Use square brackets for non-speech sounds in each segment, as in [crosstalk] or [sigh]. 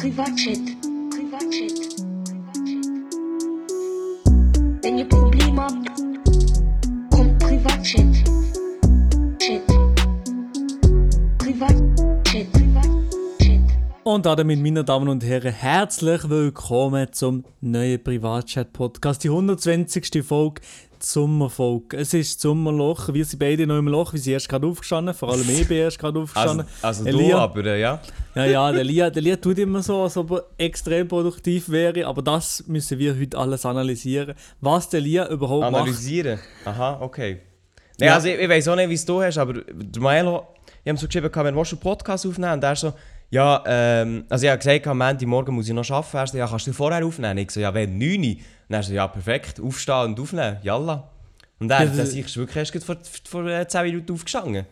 Privatchat. Privatchat. Und damit, meine Damen und Herren, herzlich willkommen zum neuen Privatchat-Podcast, die 120. Folge, Sommerfolge. Es ist Sommerloch, wir sind beide noch im Loch, wir sind erst gerade aufgestanden, vor allem ich bin erst gerade [laughs] Also, aufgestanden. also du Elia- aber, äh, ja. Ja, ja, der Lia, der Lia tut immer so, als ob er extrem produktiv wäre, aber das müssen wir heute alles analysieren, was der Lia überhaupt macht. Analysieren. Aha, okay. Nee, Ja. also ich, ich weiß auch nicht, wie es du hast, aber der Maelo, ich habe so geschrieben, wenn du einen Podcast aufnehmen und er so, ja, ähm, also ich habe gesagt, am Montagmorgen muss ich noch arbeiten. Er so, ja, kannst du vorher aufnehmen? Ich so, ja, wenn 9 Uhr. Er so, ja, perfekt, aufstehen und aufnehmen, jalla. Und er, Ja, das- ist wirklich erst vor, vor äh, 10 Minuten aufgestanden.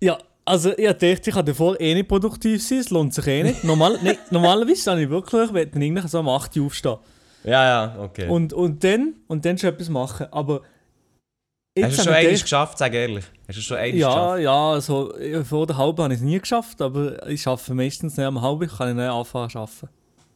Ja, also ich dachte, ich kann davor eh nicht produktiv sein, es lohnt sich eh nicht. Normal, [laughs] nee, normalerweise stehe ich wirklich, wenn dann irgendwie so um 8 Uhr aufstehen. Ja, ja, okay. Und, und dann, und dann schon etwas machen. Aber hast du schon habe ich einmal geschafft, sag ehrlich? Hast du schon einmal Ja, geschafft? ja, also vor der halben habe ich es nie geschafft, aber ich arbeite meistens nicht am halben, kann ich nicht anfangen zu arbeiten.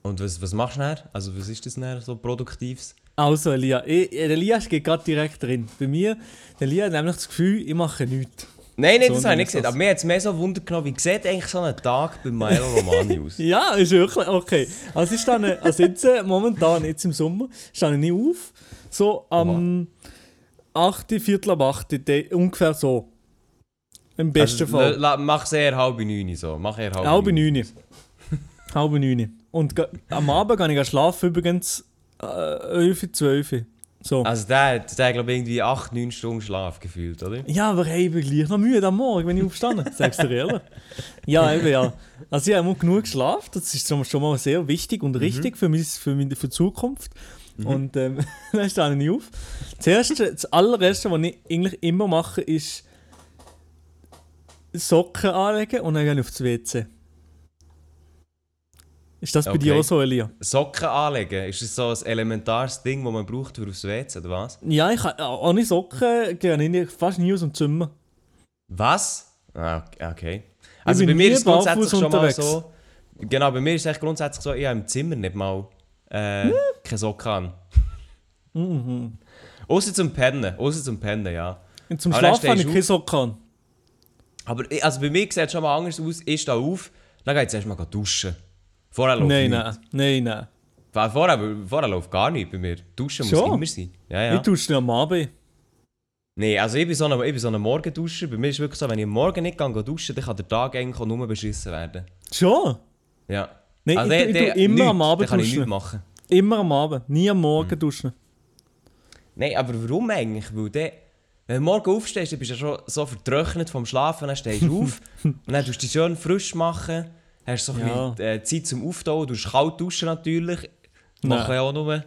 Und was, was machst du dann? Also was ist das dann so Produktives? Also Elia, ich, der Elias geht gerade direkt drin. Bei mir, der Elia hat nämlich das Gefühl, ich mache nichts. Nein, nein, So das habe ich nicht ich gesehen. Aber mir hat es mehr so Wunder genommen, wie sieht eigentlich so ein Tag bei Milo Romani aus? [laughs] Ja, ist wirklich, okay. Also ich stehe, also jetzt äh, momentan, jetzt im Sommer, stehe ich nicht auf. So am 8., Viertel ab 8, de- ungefähr so. Im besten Also, Fall. la- Mach es eher halb neun so. Mach eher halb, Halbe neun. neun. [laughs] Halbe neun. Und ga- am Abend gehe ich schlafen übrigens äh, 11, 12. So. Also der, hat- der glaube ich irgendwie 8, 9 Stunden Schlaf gefühlt, oder? Ja, aber hey, ich bin gleich noch müde am Morgen, wenn ich aufstehe. Sagst du dir ehrlich? Ja, eben ja. Also ich habe genug geschlafen, das ist schon mal sehr wichtig und richtig für, mich, für, meine, für die Zukunft. Und ähm, [laughs] dann stehe ich nicht auf. Das, erste, das allererste, was ich eigentlich immer mache, ist Socken anlegen und dann gehe ich aufs WC. Ist das bei dir Okay. auch so, Elia? Socken anlegen, ist das so ein elementares Ding, das man braucht für aufs WC, oder was? Ja, ich kann, ohne Socken gehe ich fast nie aus dem Zimmer. Was? Ah, ok- okay. Also bei mir ist es grundsätzlich schon mal unterwegs. so... Genau, bei mir ist es grundsätzlich so, ich habe im Zimmer nicht mal äh, keine Socken an. Mhm. Außer zum Pennen, außer zum Pennen, ja. Und zum Schlafen habe ich keine Socken an. Aber ich- also bei mir sieht es schon mal anders aus. Ich stehe auf, dann gehe ich zuerst mal duschen. Vorher läuft Nein, nein, nein, nein. Vorher, vorher läuft gar nichts bei mir. Duschen Schon? muss immer sein. Ja, Ich ja. dusche am Abend. Nee, also ich bin, so ein, ich bin so ein Morgenduscher. Bei mir ist es wirklich so, wenn ich am Morgen nicht gehe duschen, dann kann der Tag eigentlich nur beschissen werden. Schon? Ja. Nein, Also ich, der- ich, der- tue immer nichts, am Abend kann ich duschen. nichts machen. Immer am Abend, nie am. Morgen duschen. Nein, aber warum eigentlich? Weil der, wenn du morgen aufstehst, dann bist du ja schon so vertrocknet vom Schlafen, dann stehst du auf [laughs] und dann tust du dich schön frisch machen, hast so ein Ja. bisschen äh, Zeit zum Auftauen, du kalt duschen natürlich, machen ja auch nur,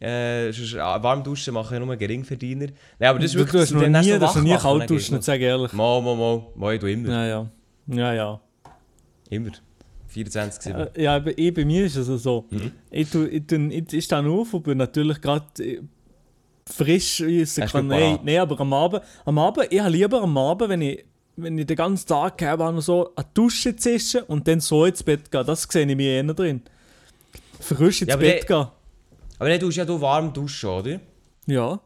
äh, äh, warm duschen machen ja nur Geringverdiener. Nein, aber das ist du, wirklich, du hast noch dann nie, so nie kalt duschen, sag ehrlich. Mal, mal, mal, mal, ich tue immer, Ja, ja. Ja, ja. immer. 24 7. Äh, ja, bei, eh, bei mir ist es also so. Mhm. Ich, tue, ich, tue, ich, ich stehe auf und bin natürlich gerade äh, frisch. Ich kann, nein, nein, aber am Abend, am Abend, ich habe lieber am Abend, wenn ich, wenn ich den ganzen Tag gehabt habe, so eine Dusche zischen und dann so ins Bett gehen. Das sehe ich mich eher drin. Frisch ins Ja, Bett der- gehen. Aber dann tust du ja du warm duschen, oder? Ja.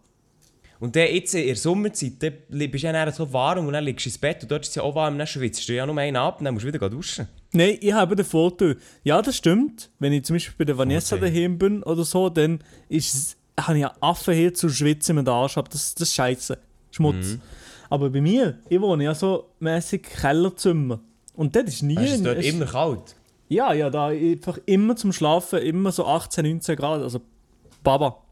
Und dann jetzt in der Sommerzeit, dann bist du ja dann so warm und dann liegst du ins Bett und dort ist es ja auch warm, dann schwitzt du ja nur einen ab und dann musst du wieder duschen. Nein, ich habe den Vorteil. Ja, das stimmt. Wenn ich zum Beispiel bei der Vanessa Okay. daheim bin oder so, dann ist habe ich einen Affen hier zu schwitzen mit dem Arsch ab. Das, das ist scheiße. Schmutz. Aber bei mir, ich wohne ja so mäßig Kellerzimmer. Und das ist nie. Ist es dort es- immer kalt. Ja, ja, da einfach immer zum Schlafen, immer so 18, 19 Grad. Also, Baba.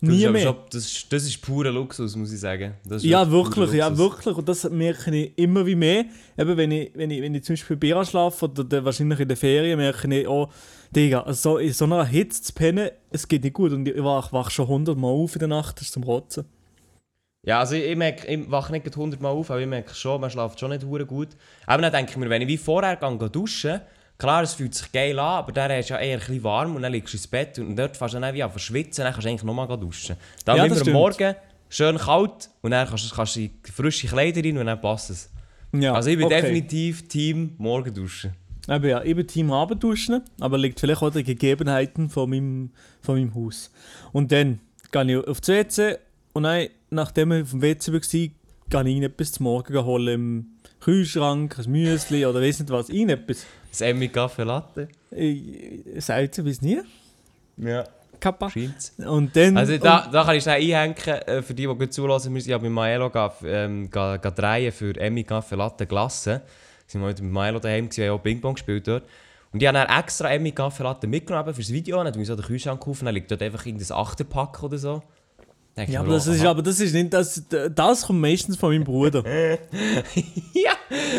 Das Nie mehr. schon- das, ist- das ist purer Luxus, muss ich sagen. Ja, wirklich, ja, wirklich. Und das merke ich immer wie mehr. Eben, wenn ich, wenn ich, wenn ich zum Beispiel bei Bera schlafe oder dann wahrscheinlich in der Ferien, merke ich, oh, Digga, so in so einer Hitze zu pennen, es geht nicht gut. Und ich wach, wach schon 100 Mal auf in der Nacht, das ist zum Rotzen. Ja, also ich, ich, merke, ich wache nicht 100 Mal auf, aber ich merke schon, man schläft schon nicht hure gut. Aber dann denke ich mir, wenn ich wie vorher gehe, gehe duschen, klar, es fühlt sich geil an, aber dann ist ja eher ein bisschen warm und dann liegst du ins Bett und dort fährst du dann wie an verschwitzen, dann kannst du eigentlich nochmal duschen. Dann Ja, immer am. Morgen schön kalt und dann kannst du, kannst du frische Kleider rein und dann passt es. Ja, Also ich bin okay. definitiv Team Morgenduschen. Eben ja, eben Team Abendduschen, aber liegt vielleicht auch an den Gegebenheiten von meinem, von meinem Haus. Und dann gehe ich auf das WC und dann, nachdem ich auf dem WC war, gehe ich irgendetwas zum Morgen holen im Kühlschrank, ein Müsli oder weiss nicht was, irgendetwas. Das Emmy Kaffee Latte. Ich, selten bis nie. Ja, Kappa. scheint's. Und dann... Also da, da kann ich schnell einhängen, äh, für die, die gut zulassen, wir sind ja bei Maelo ähm, drehen für Emmy Kaffee Latte Glasse. Sind wir heute mit Maelo daheim, gewesen, wir haben auch Ping-Pong gespielt dort. Und ich habe dann extra Emmy Kaffee Latte mitgenommen fürs Video, dann habe ich so den Kühlschrank gekauft, dann liegt dort einfach irgendein Achterpack oder so. Denke ja, aber das, ist, aha. aber das ist nicht... Das, das kommt meistens von meinem Bruder. [laughs] ja,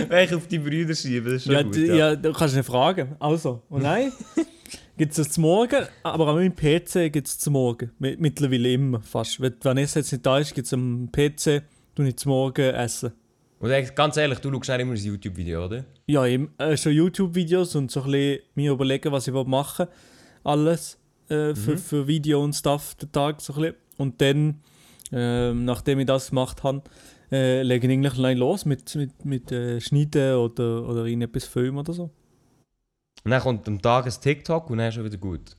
wenn ich auf die Brüder schiebe, das ist schon Ja, gut. Ja. ja, du kannst nicht fragen. Also, und nein, [laughs] gibt es das zum Morgen, aber an meinem PC gibt es zum Morgen. Mi- Mittlerweile immer, fast. Wenn Vanessa jetzt nicht da ist, gibt es am PC, du nicht zum Morgen essen. Und ganz ehrlich, du schaust auch immer ein YouTube-Video, oder? Ja, eben, äh, schon YouTube-Videos und so ein bisschen mir überlegen, was ich will machen Alles äh, für, für Video und Stuff den Tag so ein bisschen. Und dann, ähm, nachdem ich das gemacht habe, äh, lege ich eigentlich allein los mit, mit, mit äh, Schneiden oder, oder irgendetwas filmen oder so. Und dann kommt am Tag ein TikTok und dann ist schon wieder gut.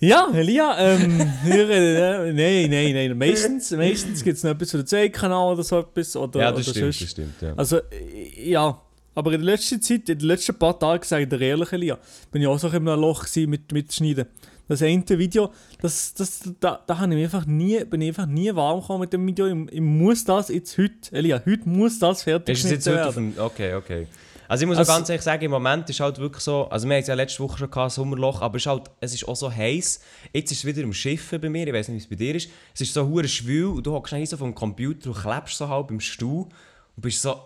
Ja, Elia, ähm, [laughs] wir, äh, nein, nein, nein. Meistens, meistens gibt es noch etwas für den Zweitkanal oder so etwas. Oder, ja, oder das stimmt, sonst. das stimmt. Ja. Also, äh, ja. Aber in der letzten Zeit, in den letzten paar Tagen, sage ich dir ehrlich, Elia, bin ich auch so in einem Loch mit, mit Schneiden. Das eine Video, das, das, da, da habe ich einfach nie, bin ich einfach nie warm gekommen mit dem Video. Ich, ich muss das jetzt heute, Elia, heute muss das fertig Ist es jetzt heute auf dem... Okay, okay. Also ich muss Also- ganz ehrlich sagen, im Moment ist halt wirklich so... Also wir hatten ja letzte Woche schon gehabt, Sommerloch, aber es ist, halt, es ist auch so heiß. Jetzt ist es wieder im Schiffen bei mir, ich weiß nicht, wie es bei dir ist. Es ist so hure schwül und du hockst so vom Computer und klebst so halb im Stuhl und bist so...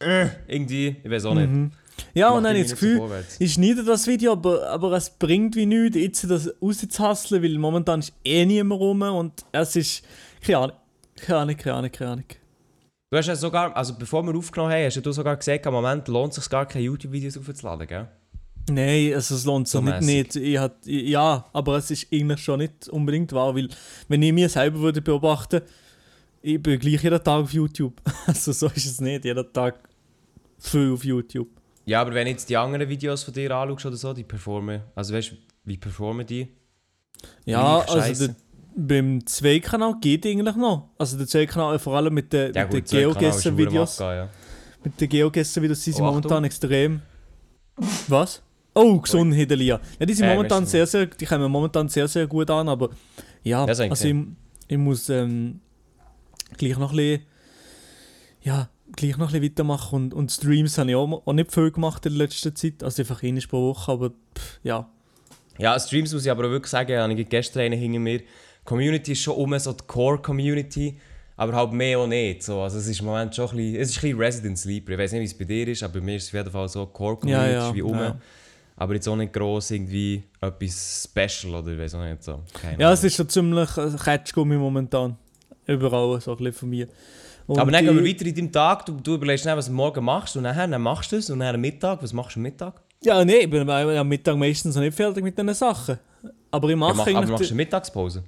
Äh, irgendwie, ich weiß auch nicht. Ja, und dann habe ich das Gefühl, vorwärts. ich schneide das Video, aber, aber es bringt wie nichts, jetzt das rauszahasseln, weil momentan ist eh niemand rum und es ist, keine Ahnung, keine Ahnung, keine Ahnung, keine Ahnung. Du hast ja sogar, also bevor wir aufgenommen haben, hast ja du sogar gesagt, im Moment lohnt es sich gar keine YouTube-Videos aufzuladen, gell? Nein, also es lohnt sich So nicht, nicht. Ich hat, ja, aber es ist eigentlich schon nicht unbedingt wahr, weil wenn ich mir selber würde beobachten, ich bin gleich jeden Tag auf YouTube. [laughs] Also so ist es nicht, jeden Tag viel auf YouTube. Ja, aber wenn du jetzt die anderen Videos von dir anschaust oder so, die performen, also weißt du, wie performen die? Ja, also der, beim Zweikanal geht eigentlich noch. Also der Zweikanal vor allem mit den, Ja mit den Geogesser-Videos. ja. Mit den Geogesser-Videos sind sie Oh, momentan extrem. Was? Oh, Gesundheit, Elia. Ja, die sind Äh, momentan sehr, sehr, die kommen momentan sehr, sehr gut an, aber ja, ich also ich, ich muss ähm, gleich noch ein bisschen, ja, gleich noch ein bisschen weitermachen und, und Streams habe ich auch, auch nicht viel gemacht in der letzten Zeit, also einfach einmal pro Woche, aber pff, ja. Ja, Streams muss ich aber auch wirklich sagen, habe ich gestern einen hinter mir. Die Community ist schon um, so die Core-Community, aber halt mehr auch nicht. So. Also es ist im Moment schon ein bisschen, es ist ein bisschen Resident Sleeper. Ich weiß nicht, wie es bei dir ist, aber bei mir ist es auf jeden Fall so, Core-Community Ja, ja, ist wie um. ja. Aber jetzt auch nicht gross irgendwie etwas Special oder ich weiß auch nicht so. Keine Ja, es Ahnung. ist schon ziemlich äh, Ketschgummi momentan. Überall, so ein bisschen von mir. Und aber dann gehen wir ich- weiter in deinem Tag. Du, du überlegst dann, was du morgen machst und nachher dann machst du es und dann am Mittag. Was machst du am Mittag? Ja, nee, ich bin am Mittag meistens noch nicht fertig mit diesen Sachen. Aber ich Ja, mache mach, aber eigentlich... machst du eine Mittagspause?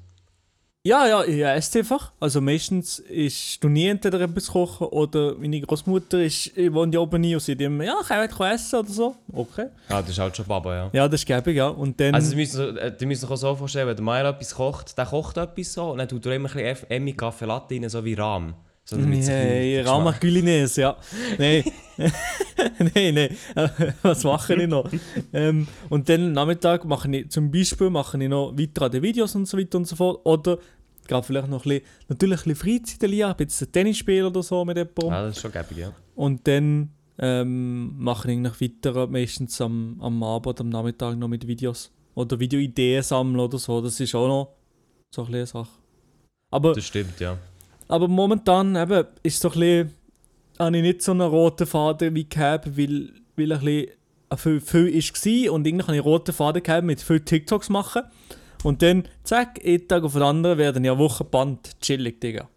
Ja, ja, ich esse einfach. Also meistens ist du nie entweder etwas kochen oder meine Großmutter ist, ich wohne ja oben nie und sie immer, ja, kann ich essen oder so. Okay. Ja, das ist halt schon Baba, ja. Ja, das ist gäbig, ja. Und dann... Also, du müsst, du müsst euch auch so vorstellen, wenn der Meier etwas kocht, der kocht etwas so und dann tut er immer ein bisschen Emmy Kaffee Latte rein, so wie Rahm. So, damit es ein Hey, Rama Culinaires, ja. Nein. nein, nein. Was mache ich noch? ähm, und dann am Nachmittag mache ich zum Beispiel mache ich noch weiter an den Videos und so weiter und so fort. Oder gehe vielleicht noch ein bisschen, natürlich ein bisschen Freizeit, Elia, ein bisschen Tennis spielen oder so mit jemandem. Ja, das ist schon gäbig, ja. Und dann ähm, mache ich eigentlich weiter, meistens am, am Abend am Nachmittag noch mit Videos. Oder Videoideen sammeln oder so. Das ist auch noch so ein eine Sache. Aber, Das stimmt, ja. Aber momentan eben, ist so ein bisschen, habe ich nicht so einen roten Faden wie gehabt, weil, weil ein bisschen äh, viel, viel war und irgendwie habe ich einen roten Faden gehabt mit viel TikToks machen. Und dann, zack, einen Tag auf den anderen werden ja Wochen Band. Chillig, Digga.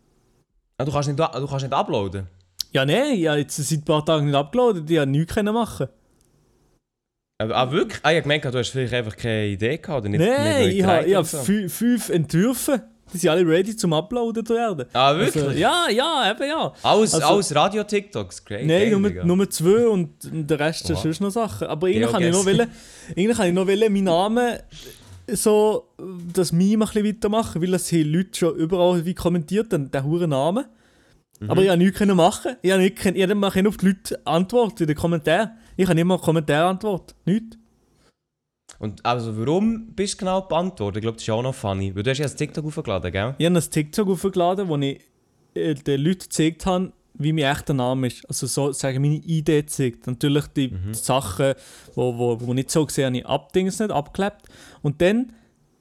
Ah, du, kannst nicht, du kannst nicht uploaden? Ja, nein, ich habe jetzt seit ein paar Tagen nicht abgeladen, die haben nichts machen Ah, wirklich? Ah, ich habe gemerkt, du hast vielleicht einfach keine Idee gehabt oder nicht Nein, nicht ich habe ich so. fü- fünf Entwürfe Die sind alle ready zum Uploaden zu werden. Ah, wirklich? Also, ja, ja, eben ja. Alles, Also- alles Radio-TikToks, great. Nein, nur, nur zwei und der Rest ist Oha. sonst noch Sachen. Aber eigentlich kann ich noch [laughs] wollen, eigentlich kann ich noch wollen, meinen Namen so das Meme ein bisschen weitermachen, weil das haben Leute schon überall wie kommentiert, den, den huren Namen. Mhm. Aber ich konnte nichts machen. Ich konnte nicht, ich können auf die Leute antworten in den Kommentaren. Ich kann nicht mal Kommentare antworten. Nichts. Und also, warum bist du genau beantwortet? Ich glaube, das ist auch noch funny. Weil du hast ja das TikTok aufgeladen, gell? Ich habe ein TikTok aufgeladen, wo ich äh, den Leuten gezeigt habe, wie mein echter Name ist. Also so sagen meine Idee gezeigt. Natürlich die Mhm. Sachen, wo, wo, wo nicht so gesehen habe, ich abdings nicht abgeklebt. Und dann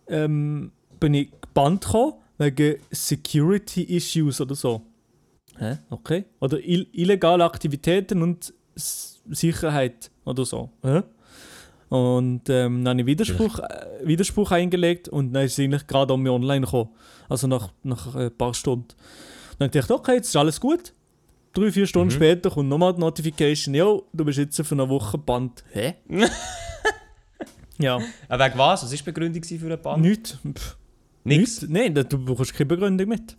ähm, bin ich gebannt gekommen wegen Security Issues oder so. Hä? Okay. Oder ill illegale Aktivitäten und Sicherheit oder so. Hä? Und ähm, dann habe ich Widerspruch, äh, Widerspruch eingelegt und dann ist es eigentlich gerade um mich online gekommen. Also nach, nach ein paar Stunden. Dann dachte ich, okay, jetzt ist alles gut. Drei, vier Stunden Mhm. später kommt nochmal die Notification, jo, du bist jetzt für eine Woche gebannt. Hä? [laughs] ja, Äh, wegen was? Was war die Begründung für einen Bann? nichts. Pff, nichts. Nein, du bekommst keine Begründung mit.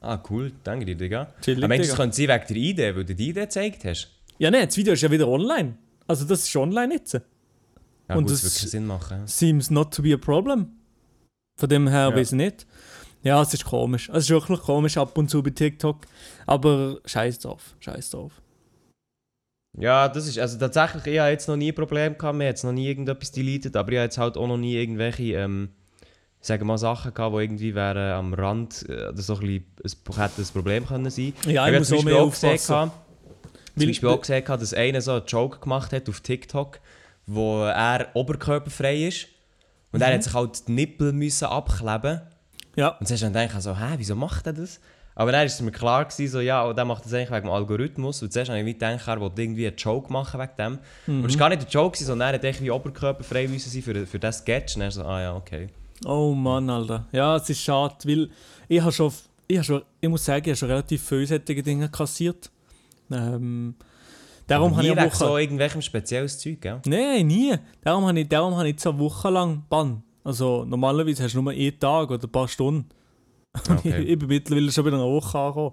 Ah, cool. Danke dir, Digga. Chillig, Aber meinst du, könnte sein wegen der Idee, weil du die Idee gezeigt hast? Ja, nein, das Video ist ja wieder online. Also das ist online jetzt. Ja, Und gut, das keinen Sinn machen. Seems not to be a problem. Von dem her Ja. weiß ich nicht. Ja, es ist komisch. Es ist wirklich komisch ab und zu bei TikTok. Aber scheiß drauf. Scheiß drauf. Ja, das ist, also tatsächlich, ich habe jetzt noch nie ein Problem gehabt, mir jetzt noch nie irgendetwas deleted, aber ich habe jetzt halt auch noch nie irgendwelche, ähm, sagen wir mal Sachen gehabt, die irgendwie wären am Rand, äh, so ein bisschen, hätte ein Problem können sein. Ja, ich ich habe muss zum auch Beispiel mehr auch gesehen, aufpassen. gehabt, zum Beispiel auch gesehen, dass einer so einen Joke gemacht hat auf TikTok, wo er oberkörperfrei ist und Mhm. er hat sich halt die Nippel müssen abkleben Ja. und zuerst dann denke ich so, hä, wieso macht er das? Aber dann ist es mir klar gewesen, so, ja, oh, der macht das eigentlich wegen dem Algorithmus. Und zuerst habe ich gedacht, er wollte irgendwie einen Joke machen wegen dem. Und es war gar nicht ein Joke, sondern er hätte irgendwie oberkörperfrei müssen sein für, für das Sketch. Und er so, ah ja, okay. Oh Mann, Alter. Ja, es ist schade, weil ich habe schon, ich habe schon, ich muss sagen, ich habe schon relativ viele solche Dinge kassiert. Ähm, darum habe ich eine Woche... so irgendwelchem spezielles Zeug, gell? Nein, nie. Darum habe ich, darum habe ich so eine Woche lang Bann. Also normalerweise hast du nur einen Tag oder ein paar Stunden. [laughs] Okay. ich bin mittlerweile schon bei einer Woche angekommen.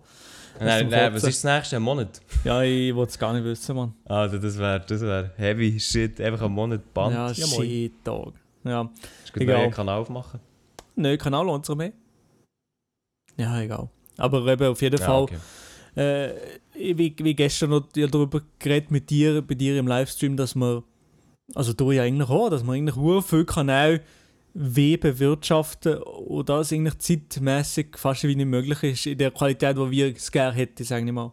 Nein, nein, was ist das nächste? Ein Monat? Ja, ich wollte es gar nicht wissen, Mann. Also das wäre das wär heavy shit. Einfach einen Monat Band. Ja, moin. shit, Tag. Ja. Ich könnte Egal. einen Kanal aufmachen. Nein, Kanal lohnt sich mehr. Ja, egal. Aber eben auf jeden Ja, Fall, okay. äh, wie, wie gestern noch ja darüber geredet mit dir, bei dir im Livestream, dass man, also du ja eigentlich auch, dass man eigentlich sehr viele Kanäle wie bewirtschaften und das eigentlich zeitmäßig fast wie nicht möglich ist, in der Qualität, die wir es gerne hätten, sage ich mal.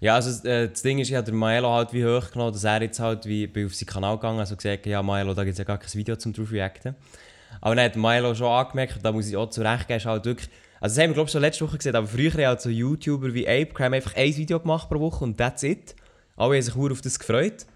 Ja, also äh, das Ding ist, ich habe der Maelo halt wie hochgenommen, dass er jetzt halt wie bin auf seinen Kanal gegangen also gesagt, ja Maelo, da gibt es ja gar kein Video zum drauf reacten. Aber dann hat Maelo schon angemerkt, da muss ich auch zurechtgeben, ist halt wirklich, also das haben wir glaube ich schon letzte Woche gesehen, aber früher haben so YouTuber wie Apecram einfach ein Video gemacht pro Woche und that's it. Alle haben sich auf das gefreut.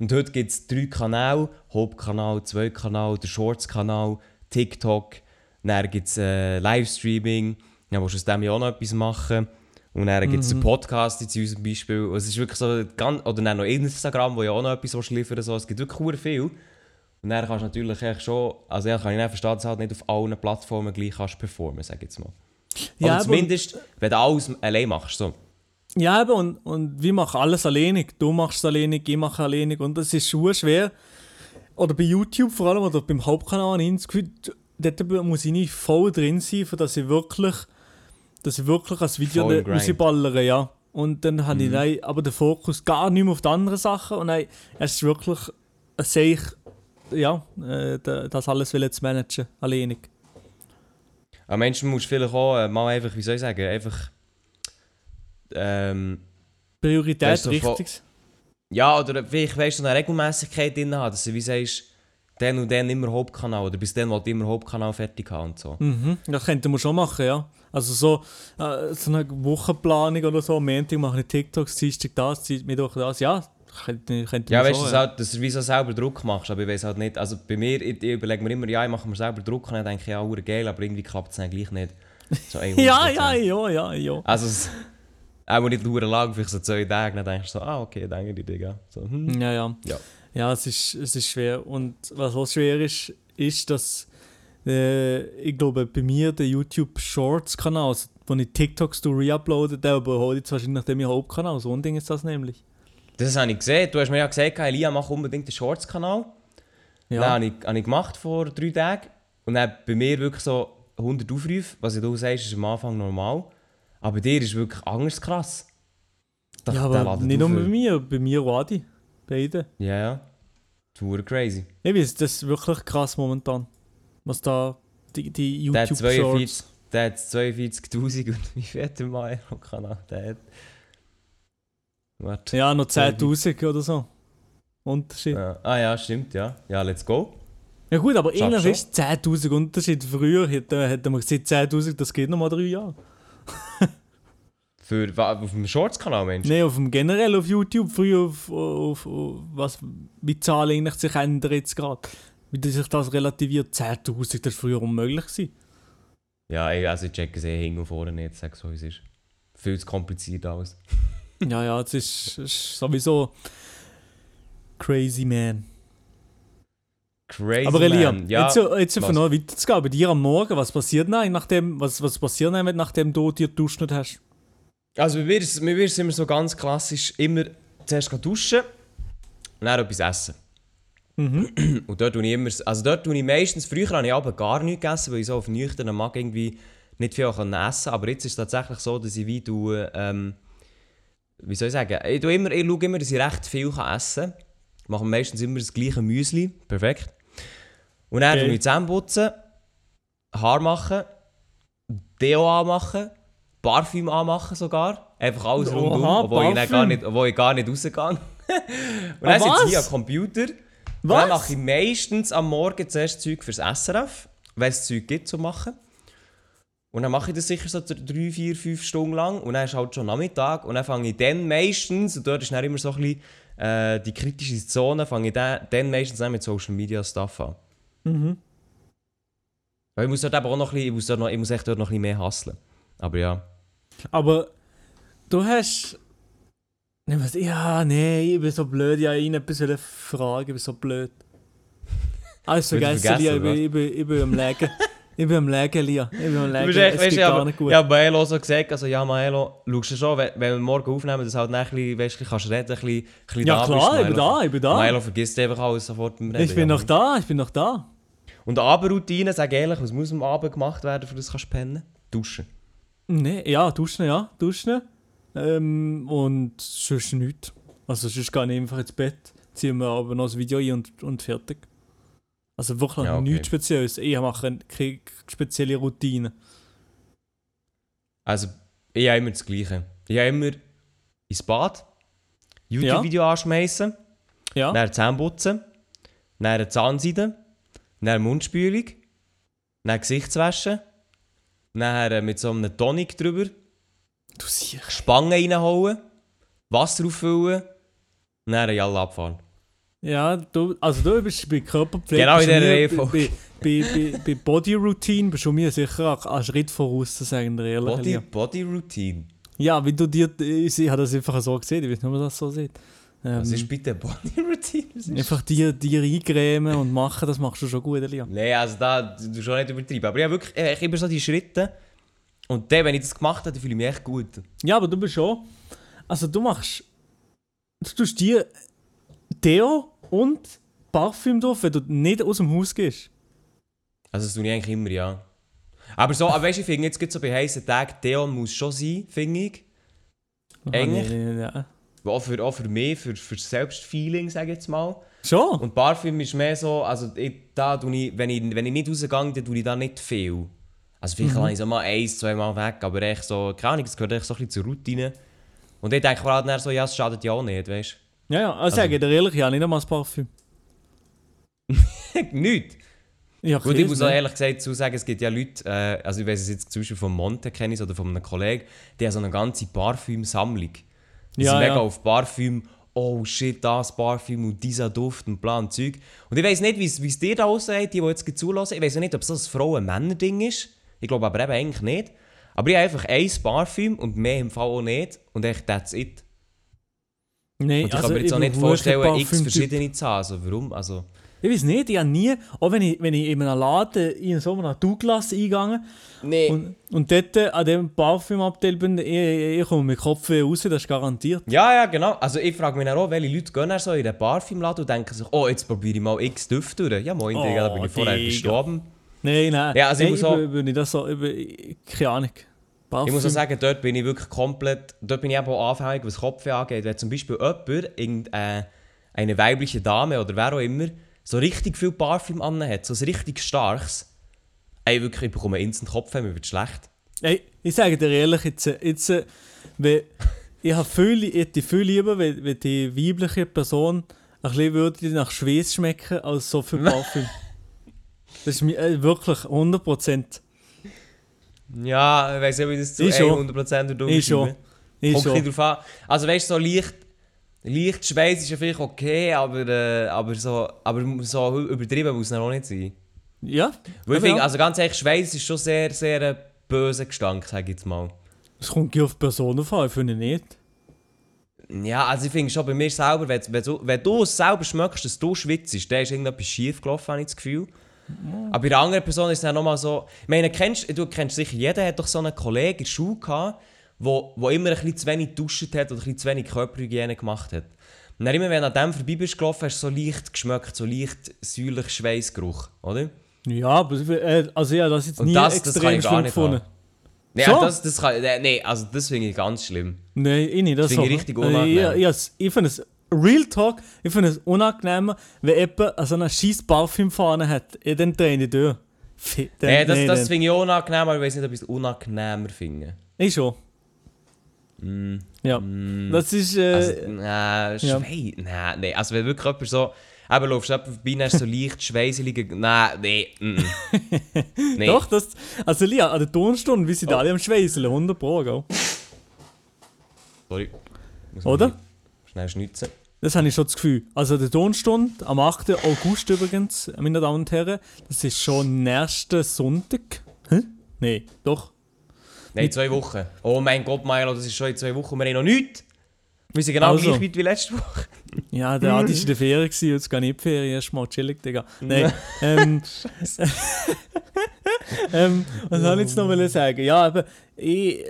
Und heute gibt es drei Kanäle, Hauptkanal, zwei Kanal, der Shorts-Kanal, TikTok, dann gibt es äh, Livestreaming, dann willst du aus dem ja auch noch etwas machen. Und dann gibt es den Podcast jetzt in unserem Beispiel. Und Es ist wirklich so, ganz, oder dann noch Instagram, wo ja auch noch etwas willst liefern so. Es gibt wirklich viel. Und dann kannst du natürlich schon, also ja, kann ich nicht verstehen, dass du halt nicht auf allen Plattformen gleich kannst performen, sag ich jetzt mal. Ja, aber- zumindest, wenn du alles allein machst, so. Ja, eben, und, und wir machen alles alleinig. Du machst es alleinig, ich mache alleinig. Und das ist schon schwer. Oder bei YouTube vor allem, oder beim Hauptkanal ich das Gefühl, dort muss ich nicht voll drin sein, für dass ich wirklich, dass ich wirklich als Video rausballere, ja. Und dann habe Mhm. ich dann, aber den Fokus gar nicht mehr auf die anderen Sachen. Und dann, es ist wirklich ein Seich, ja, äh, da- das alles will zu managen, alleinig. Aber Menschen musst du vielleicht auch äh, mal einfach, wie soll ich sagen, einfach. Ähm, Priorität du, richtig. ja, oder vielleicht weißt du, eine Regelmäßigkeit drin haben, dass du wie sagst, dann und dann immer Hauptkanal oder bis dann wollte ich immer Hauptkanal fertig haben und so. Mhm, das könnte man schon machen, ja. Also so, äh, so eine Wochenplanung oder so, am Montag mache ich TikToks, Dienstag das, Mittwoch das, ja, könnte, könnte Ja, weißt du, halt, dass du wie so selber Druck machst, aber ich weiß halt nicht, also bei mir, ich, ich überlege mir immer, ja, ich mache mir selber Druck und dann denke ich, ja, hure geil, aber irgendwie klappt es dann gleich nicht. So [laughs] ja, 100%. ja, ja, ja, ja. Also, es, auch nicht hure lang, vielleicht so zwei Tage, dann denkst du so, ah, okay, danke dir, Digga. So, hm. Ja, ja. Ja. Ja, es ist, es ist schwer. Und was auch schwer ist, ist, dass äh, ich glaube, bei mir der YouTube Shorts-Kanal, also, wo ich TikToks re-uploade, der überhole ich jetzt wahrscheinlich nach dem Hauptkanal. So ein Ding ist das nämlich. Das habe ich gesehen. Du hast mir ja gesagt, Elia, mach unbedingt den Shorts-Kanal. Ja. Das habe ich, habe ich gemacht vor drei Tagen. Und dann bei mir wirklich so 100 Aufrufe. Was du sagst, ist am Anfang normal. Aber bei dir ist wirklich anders krass. Da- ja, aber nicht nur bei mir, bei mir und Adi. Beide. Ja, ja. Tour crazy. Ich weiß, das ist wirklich krass momentan. Was da die, die Der hat YouTube 42 Shorts. Der hat 42'000 und wie viel hat der Maero-Kanal? Der hat... Warte. Ja, noch 10.000 oder so. Unterschied. Ja, Ja. Ah ja, stimmt, ja. Ja, let's go. gut, aber Schaffst eigentlich schon. ist 10.000 Unterschied. Früher hätte, hätte man gesagt, 10.000, das geht noch mal drei Jahre. [laughs] Für, auf dem Shorts-Kanal, Mensch. Nein, auf dem generell auf YouTube, früher auf, auf, auf was, wie Zahlen eigentlich sich ändern jetzt gerade. Wie sich das relativiert. 10.000, das war früher unmöglich. Gewesen. Ja, also ich checke es eh hin und vorne nicht, sag so wie es ist. Viel zu kompliziert alles. [laughs] Ja, ja, das ist, ist sowieso crazy, man. Crazy, Aber Elia, man. Ja, jetzt, so- jetzt noch weiterzugehen, bei dir am Morgen, was passiert denn, nachdem, was, was passiert denn, nachdem du dir geduscht hast? also bei mir, ist, es immer so ganz klassisch, immer zuerst duschen und dann etwas essen. Mhm. Und dort tue ich immer, also dort tue ich meistens, früher habe ich aber gar nichts gegessen, weil ich so auf nüchternen Magen irgendwie nicht viel essen konnte. Aber jetzt ist es tatsächlich so, dass ich wie tue, ähm, wie soll ich sagen, ich, immer, ich schaue immer, dass ich recht viel kann essen kann. Ich mache meistens immer das gleiche Müsli, perfekt. Und dann Okay. tue ich Zähne putzen, Haar machen, Deo anmachen, Parfüm anmachen sogar. Einfach alles Oha, rundum, obwohl ich, dann gar nicht, obwohl ich gar nicht rausgehe. [laughs] und dann Ah, sitze ich hier am Computer. Was? dann mache ich meistens am Morgen zuerst Zeug fürs SRF, wenn es Zeug gibt zu machen. Und dann mache ich das sicher so drei, vier, fünf Stunden lang. Und dann ist halt schon Nachmittag. Und dann fange ich dann meistens, und dort ist dann immer so ein bisschen äh, die kritische Zone, fange ich dann, dann meistens dann mit Social Media Stuff an. Mhm. Weil ich muss dort aber auch noch ein bisschen, ich muss, dort noch, ich muss echt dort noch ein bisschen mehr hustlen. Aber ja. Aber du hast. Nee, was, ja, nee, ich bin so blöd. Ja, ich etwas wollte fragen, ich bin so blöd. [laughs] Alles vergessen, ich, bin, ich, bin, ich bin am Lägen. [laughs] ich bin am Lägen, Lia. Ich bin am Du bist echt, Es weißt, ja, gar nicht gut. ja, Maelo so gesagt, also ja, Maelo, schaust du schon, wenn, wenn wir morgen aufnehmen, dass halt dann ein bisschen, weißt, du, kannst du reden, ein bisschen, bisschen Ja, da klar, bist. ich bin da, ich bin da. Maelo vergisst einfach alles sofort beim Reden. Ich bin ja. noch da, ich bin noch da. Und die Abendroutine, sag ehrlich, was muss am Abend gemacht werden, für das du kannst pennen? Duschen. Nee, ja, duschen, ja, duschen. Ähm, und sonst nichts. Also sonst gehe ich einfach ins Bett, ziehe mir aber noch das Video ein und, und fertig. Also wirklich Ja, okay. nichts Spezielles. Ich mache keine spezielle Routine. Also, ich habe immer das Gleiche. Ich habe immer ins Bad, YouTube-Video anschmeißen, Ja? dann Zähne putzen, dann Zahnseide, dann Mundspülung, dann Gesichtswäsche, dann äh, mit so einem Tonic drüber, Du. Spangen reinhauen, Wasser auffüllen dann Jalla abfahren. Ja, du, also du bist bei Körperpflege. Genau in mir- Reihenfolge. Bei, bei, bei, Body Routine bist du mir sicher einen- einen Schritt voraus, das sagen ehrlich. Body, Elia. Body Routine. Ja, wie du dir. Ich, ich habe das einfach so gesehen, ich weiß nicht, ob man das so sieht. Ähm, Was ist bitte Body Routine? Einfach dir, dir eingrämen und machen, das machst du schon gut, Elia. Nein, also da, du schon nicht übertrieben. Aber ich habe wirklich ich immer so die Schritte. Und dann, wenn ich das gemacht habe, dann fühle ich mich echt gut. Ja, aber du bist schon. Also du machst. Du tust dir Deo und Parfüm drauf, wenn du nicht aus dem Haus gehst. Also das tue ich eigentlich immer, ja. Aber so, aber weißt du, ich finde jetzt gerade so bei heißen Tagen, Deo muss schon sein, finde ich. Eigentlich? Ja, ja. Auch für, auch für mich, für, für das Selbstfeeling, sage ich jetzt mal. Schon? Und Parfüm ist mehr so, also ich, da tue ich, wenn ich, wenn ich nicht rausgehe, dann tue ich da nicht viel. Also vielleicht Mhm. kann ich so mal eins, zwei Mal weg, aber echt so, keine Ahnung, es gehört echt so ein bisschen zur Routine. Und ich denke dann so, ja, es schadet ja auch nicht, weißt Ja, ja. Also, sage dir ehrlich, ja, nicht einmal das Parfüm. [laughs] Nichts. Ja, Gut, ich muss auch ehrlich gesagt zu sagen, es gibt ja Leute, äh, also ich weiß es jetzt zum Beispiel von Monte kenne ich oder von einem Kollegen, die haben so eine ganze Parfümsammlung. Die Ja, sind mega ja. auf Parfüm, oh shit, das Parfüm und dieser Duft und bla und Zeug. Und ich weiß nicht, wie es dir da aussieht, die, die jetzt zulassen. Ich weiß nicht, ob es das ein Frauen-Männer-Ding ist. Ich glaube aber eben eigentlich nicht. Aber ich habe einfach ein Parfüm und mehr im Fall auch nicht. Und echt, that's it. Nee, Und ich also, kann mir jetzt auch nicht vorstellen, x verschiedene zu haben. Also warum? Also, Ich weiß nicht, ich habe nie, auch wenn ich, wenn ich in einem Laden in so einem Douglas eingegangen Nee. und, und dort äh, an dem Parfümabteil bin, ich, ich, ich komme mit Kopfweh raus, das ist garantiert. Ja, ja, genau. Also ich frage mich dann auch, welche Leute gehen so in den Parfümladen und denken sich, oh, jetzt probiere ich mal x Düfte durch. Ja, moin, Oh, Digga, da bin ich vorher Digga. gestorben. Nein, nein. Ja, also ich nein, muss auch- bin- bin ich das so, ich, keine Ahnung. Parfüm. Ich muss auch sagen, dort bin ich wirklich komplett, dort bin ich eben auch anfällig, was Kopfweh angeht. Wenn zum Beispiel jemand, irgendeine eine weibliche Dame oder wer auch immer, so richtig viel Parfüm an hat, so ein richtig starkes, ey, wirklich, ich bekomme instant Kopfweh, mir wird schlecht. Ey, ich sage dir ehrlich, jetzt, jetzt wenn, ich habe viel, ich hätte viel lieber, wenn, wenn die weibliche Person ein bisschen würde nach Schweiß schmecken, als so viel [laughs] Parfüm. das ist mir äh, wirklich 100%. Ja, ich weiss nicht, wie das zu Ich schon. 100% durch Ich schon. Ich Kommt schon. drauf an. Also weißt du, so leicht, leicht Schweiß ist ja vielleicht okay, aber, äh, aber, so, aber so übertrieben muss es auch nicht sein. Ja, Weil ich finde, ja. also ganz ehrlich, Schweiß ist schon sehr, sehr ein böser Gestank, sage ich jetzt mal. es kommt ja auf die Person auf, an, ich finde nicht. Ja, also ich finde schon bei mir selber, wenn, wenn, du, wenn du es selber schmeckst, dass du schwitzt, dann ist irgendetwas schief gelaufen, habe ich das Gefühl. Aber bei der anderen Person ist es dann nochmal so... Ich meine, kennst, du kennst sicher, jeder hat doch so einen Kollegen in der Schule gehabt, wo, wo immer ein bisschen zu wenig geduscht hat oder ein bisschen zu wenig Körperhygiene gemacht hat. Und dann immer, wenn du an dem vorbei bist gelaufen, hast du so leicht geschmeckt, so leicht säuerlich Schweißgeruch, oder? Ja, aber äh, also ja, das ist jetzt nie das- das kann extrem ich gar schlimm nicht gefunden. Nee, So? das, das kann, nee, nee, also das finde ich ganz schlimm. Nein, ich nicht. Das, Das finde ich richtig unangenehm. Ich, ich, ich finde es, Real Talk, ich finde es unangenehmer, wenn jemand so eine scheiß Parfüm vorne hat. Ich dann drehe ich durch. Dann- Nee, das, das finde ich auch unangenehm, aber ich weiß nicht, ob ich es unangenehmer finde. Ich schon. Ja. Das ist. Äh, Mm. Also, nein, ja. Schweiß. Nein, nee. Also, wenn wirklich jemand so. Eben, laufst du vorbei, hast so leicht schweißelige. Nein, nee. Mm -mm. [laughs] nee. Doch, das. Also, Lia, an der Tonstunde, wie sind Oh. alle am Schweißeln, 100 Pro, gell? Sorry. Oder? Schnell schnitzen. Das habe ich schon das Gefühl. Also, der Tonstunde am 8. August übrigens, meine Damen und Herren, das ist schon nächsten Sonntag. Hä? Nein, doch. Nein, zwei Wochen. Oh mein Gott, Milo, das ist schon in zwei Wochen. Wir haben noch nichts. Wir sind genau Also. gleich weit wie letzte Woche. Ja, der Adi [laughs] war in der Ferien, jetzt gehe ich in die Ferien, erstmal chillig, Digga. Nein, [laughs] ähm, [laughs] ähm, was soll ich jetzt noch wollen sagen? Ja, aber ich,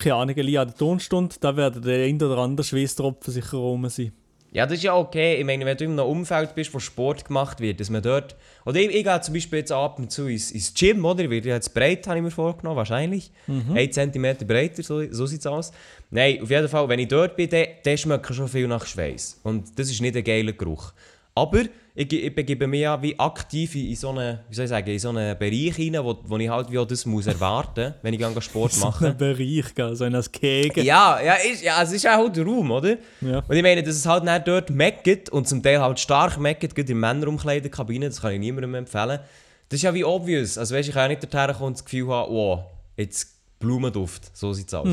keine Ahnung, Elia, der Tonstunde, da werden der ein oder andere Schweißtropfen sicher rum sein. Ja, das ist ja okay. Ich meine, wenn du in einem Umfeld bist, wo Sport gemacht wird, dass man dort. Oder ich, ich gehe zum Beispiel jetzt ab und zu ins, ins Gym, oder? Ich werde jetzt breit, habe ich mir vorgenommen, wahrscheinlich. Mhm. 1 cm breiter, so, so sieht es aus. Nein, auf jeden Fall, wenn ich dort bin, dann, dann schmeckt schon viel nach Schweiß. Und das ist nicht ein geiler Geruch. Aber ich, ich begebe mich ja wie aktiv in, so einen, wie soll ich sagen, in so einen Bereich hinein, wo, wo ich halt wie auch das muss erwarten, wenn ich dann Sport [laughs] So mache. einen Bereich, gell, so in das Kegen. Ja, ja, ist, ja, es ist auch halt der Raum, oder? Ja. Und ich meine, dass es halt nicht dort meckert und zum Teil halt stark meckert, gerade in Männerumkleidekabine, das kann ich niemandem empfehlen. Das ist ja wie obvious. Also weißt, ich kann ja nicht dorthin kommen und das Gefühl haben, wow, jetzt Blumenduft, so sieht es aus.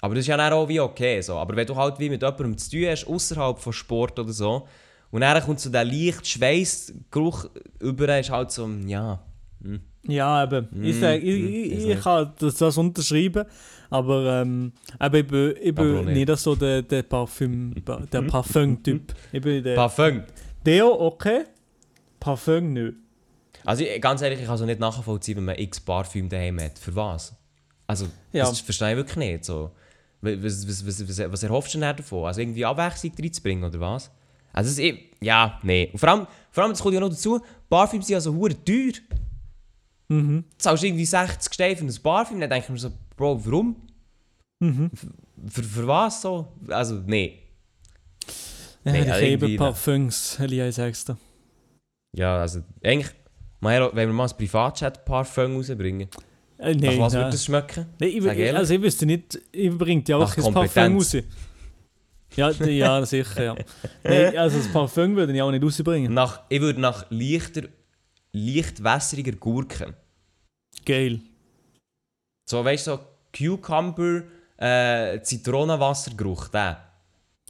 Aber das ist ja auch wie okay so. Aber wenn du halt wie mit jemandem zu tun hast, außerhalb von Sport oder so, und dann kommt so der leicht Schweißgeruch über, ist halt so, ja. Ja, eben. Ich, sag, ich, ich, weiß ich, nicht. kann das, das unterschreiben, aber ähm, aber ich bin, ich bin nicht. nicht so der, der Parfüm, der Parfum-Typ. Ich bin der Parfum. Deo, okay, Parfum nicht. Also ich, ganz ehrlich, ich kann so nicht nachvollziehen, wenn man x Parfüm daheim hat. Für was? Also, Ja. das verstehe ich wirklich nicht. So. Was, was, was, was, was erhoffst du denn davon? Also irgendwie Abwechslung reinzubringen, oder was? Also ja, nee. Und vor allem, vor allem, das kommt ja noch dazu, Parfüm sind ja so hure teuer. Mhm. Du zahlst irgendwie 60 Steine für ein Parfüm, dann denke ich mir so, Bro, warum? Mhm. Für, für was so? Also, nee. Ja, Nee, ich Parfüms, Elia, ich sag's dir. Ja, also, eigentlich, wenn wir mal ein Privatchat-Parfüm rausbringen, Äh, nach nein, was ja. würde das schmecken? Nee, ich, also ich wüsste nicht, ich bringt ja auch Nach Parfüm Kompetenz. raus. Ja, ja, sicher, ja. Nee, also das Parfüm würde ich auch nicht rausbringen. Nach, ich würde nach leichter, leicht wässriger Gurke. Geil. So, weißt du, so Cucumber, äh, Zitronenwassergeruch, der.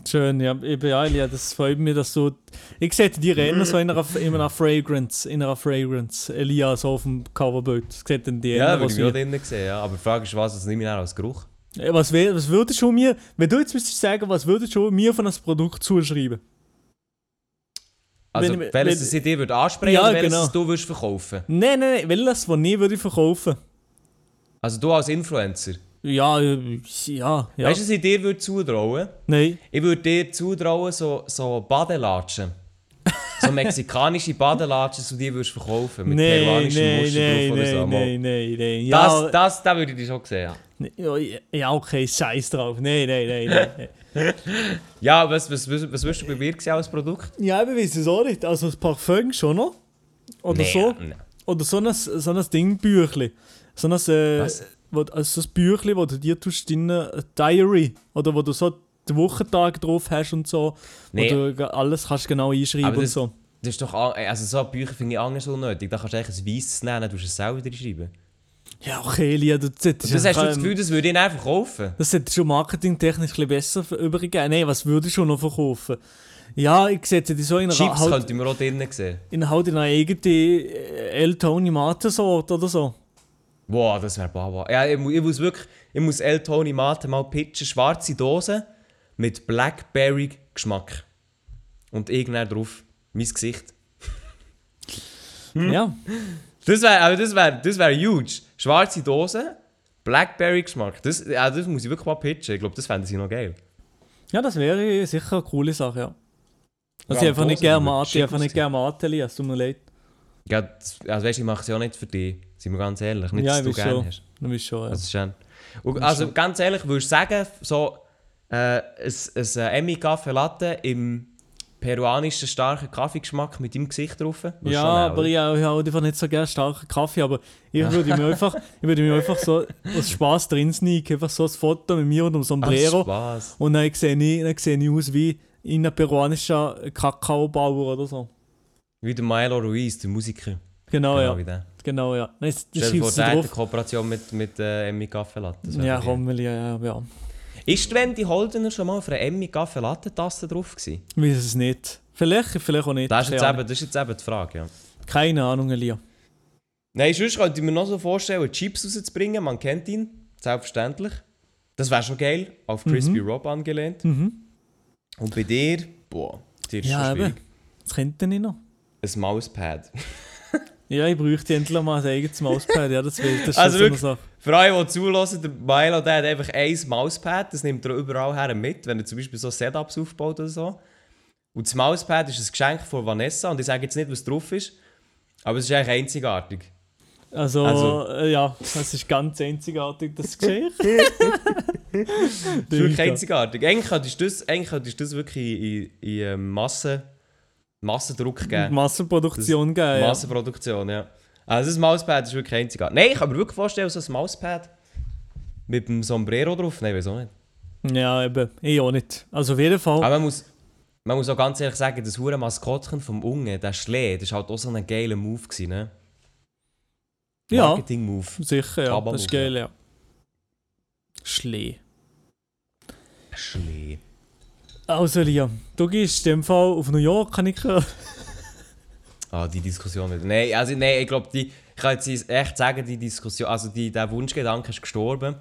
Schön, ja, eben, ja, Elia, das freut mich, dass du... Ich sehe die Rennen so in einer, in einer Fragrance, in einer Fragrance, Elia so auf dem Coverbild. Das sieht dann die Ja, würde was ich auch drinnen sehen, ja. Aber die Frage ist, was, das nehme ich als Geruch? Äh, was, wär, was würdest du mir, wenn du jetzt müsstest sagen, was würdest du mir von das Produkt zuschreiben? Also Wenn ich- welches wenn- das dir würde ansprechen Ja, und welches genau. das du würdest verkaufen? Nein, nein, nein, welches, was nie würde ich verkaufen. Also du als Influencer. Ja, äh, ja, ja. Weißt du, was ich dir würde zutrauen? Nein. Ich würde dir zutrauen, so, so Badelatschen. So mexikanische Badelatschen, die du dir würdest verkaufen mit Nein, peruanischem nein, Muster nein, drauf oder so. nein, nein, nein. Ja, Das, das, das würde ich dir schon sehen. Ja. okay, scheiß drauf. Nein, nein, nein, nein. [laughs] Ja, was, was, was, was würdest du bei mir sehen als Produkt? ja, ich weiß es auch nicht. Also das Parfüm schon noch. Oder Nee, so. nee. Oder so ein, so ein Dingbüchli. So ein, äh, Was? wo, also so ein Büchli, wo du dir tust, dein äh, Diary. Oder wo du so den Wochentag drauf hast und so. Nee. Du alles kannst genau einschreiben Aber und das- so. Das ist doch, also so Bücher finde ich anders unnötig. Da kannst du eigentlich ein weißes nehmen, dann du es selber schreiben. Ja, okay, Elia, du solltest Das hast du das Gefühl, das würde ich einfach kaufen. Das sollte schon marketingtechnisch ein bisschen besser übergeben. Nein, was würde ich schon noch verkaufen? Ja, ich setze die so in einer, Chips halt, könnte man auch drinnen sehen. in halt in einer eigenen äh, El Tony Mate-Sorte oder so. Wow, das wäre Baba. Ja, ich, ich muss wirklich, ich muss El Toni Mate mal pitchen. Schwarze Dose mit Blackberry-Geschmack. Und irgendwann drauf mein Gesicht. Hm. Ja, Das wäre, aber das wäre, das wäre huge. Schwarze Dose, Blackberry-Geschmack. Das, ja, das muss ich wirklich mal pitchen. Ich glaube, das fänden sie noch geil. ja, das wäre sicher eine coole Sache, ja. Also Ja, ich einfach nicht Dose gerne Mate, einfach nicht gerne Mate, es tut mir leid. Ja, das, also weißt du, ich mache es ja auch nicht für dich. Sind wir ganz ehrlich. Nicht, ja, dass ich du gerne schon. hast. Du bist schon, ja. Das ist schön. Und, also ganz ehrlich, würdest du sagen, so äh, ein, ein äh, Emmy Kaffee Latte im peruanischen starken Kaffeegeschmack mit deinem Gesicht drauf? Ja, aber oder? ich habe einfach nicht so gerne starken Kaffee, aber ich würde mir [laughs] einfach, ich würde mir einfach so aus Spaß drin sneaken, einfach so ein Foto mit mir und Aus Sombrero. Spaß. Und dann sehe ich, dann sehe ich aus wie in einem peruanischen Kakaobauer oder so. Wie der Milo Ruiz, der Musiker. Genau, Genau ja. Genau, ja. Nein, Das, das Stell dir vor, der. Kooperation mit, mit äh, Emmy Kaffee Latte. Ja, komm, ja, ja, ja. Ist Wendy Holdener schon mal auf einer Emmy Kaffee Latte Tasse drauf gewesen? Ich weiß es nicht. Vielleicht, vielleicht auch nicht. Das ist, jetzt eben, das ist jetzt eben die Frage, ja. Keine Ahnung, Elia. Nein, sonst könnte ich mir noch so vorstellen, Chips rauszubringen. Man kennt ihn, selbstverständlich. Das wäre schon geil, auf Crispy Rob angelehnt. Mhm. Und bei dir, boah, dir ist Ja, schon eben. schwierig. Das könnte ich noch. Ein Mauspad. [laughs] Ja, ich bräuchte endlich mal ein eigenes Mauspad. Ja, das will das ist Also so wirklich? Sache. Für alle, die zulassen, der Milo der hat einfach ein Mauspad, das nimmt er überall her mit, wenn er zum Beispiel so Setups aufbaut oder so. Und das Mauspad ist ein Geschenk von Vanessa und ich sage jetzt nicht, was drauf ist, aber es ist eigentlich einzigartig. Also, Also- äh, ja, das ist ganz einzigartig, das [laughs] Geschichte. Das ist wirklich einzigartig. Eigentlich könntest du das, eigentlich könntest du das wirklich in, in, ähm, Massen, Massendruck geben. Massenproduktion geben. Ja. Massenproduktion, ja. Also das Mauspad ist wirklich einzigartig. Nein, ich kann mir wirklich vorstellen, so ein Mauspad mit dem Sombrero drauf. Nein, wieso nicht? ja, eben. Ich auch nicht. Also auf jeden Fall. Aber man muss, man muss auch ganz ehrlich sagen, das hure Maskottchen vom Unge, der Schlee, das war halt auch so ein geiler Move, gewesen, ne? ja, Marketing-Move. sicher, ja. Das ist geil, ja. Schlee. Schlee. Also, Elia, du gehst in dem Fall auf New York, kann ich hören. Ah, die Diskussion wieder. Nein, also, nein, ich glaube, die, ich kann jetzt echt sagen, die Diskussion, also die, der Wunschgedanke ist gestorben.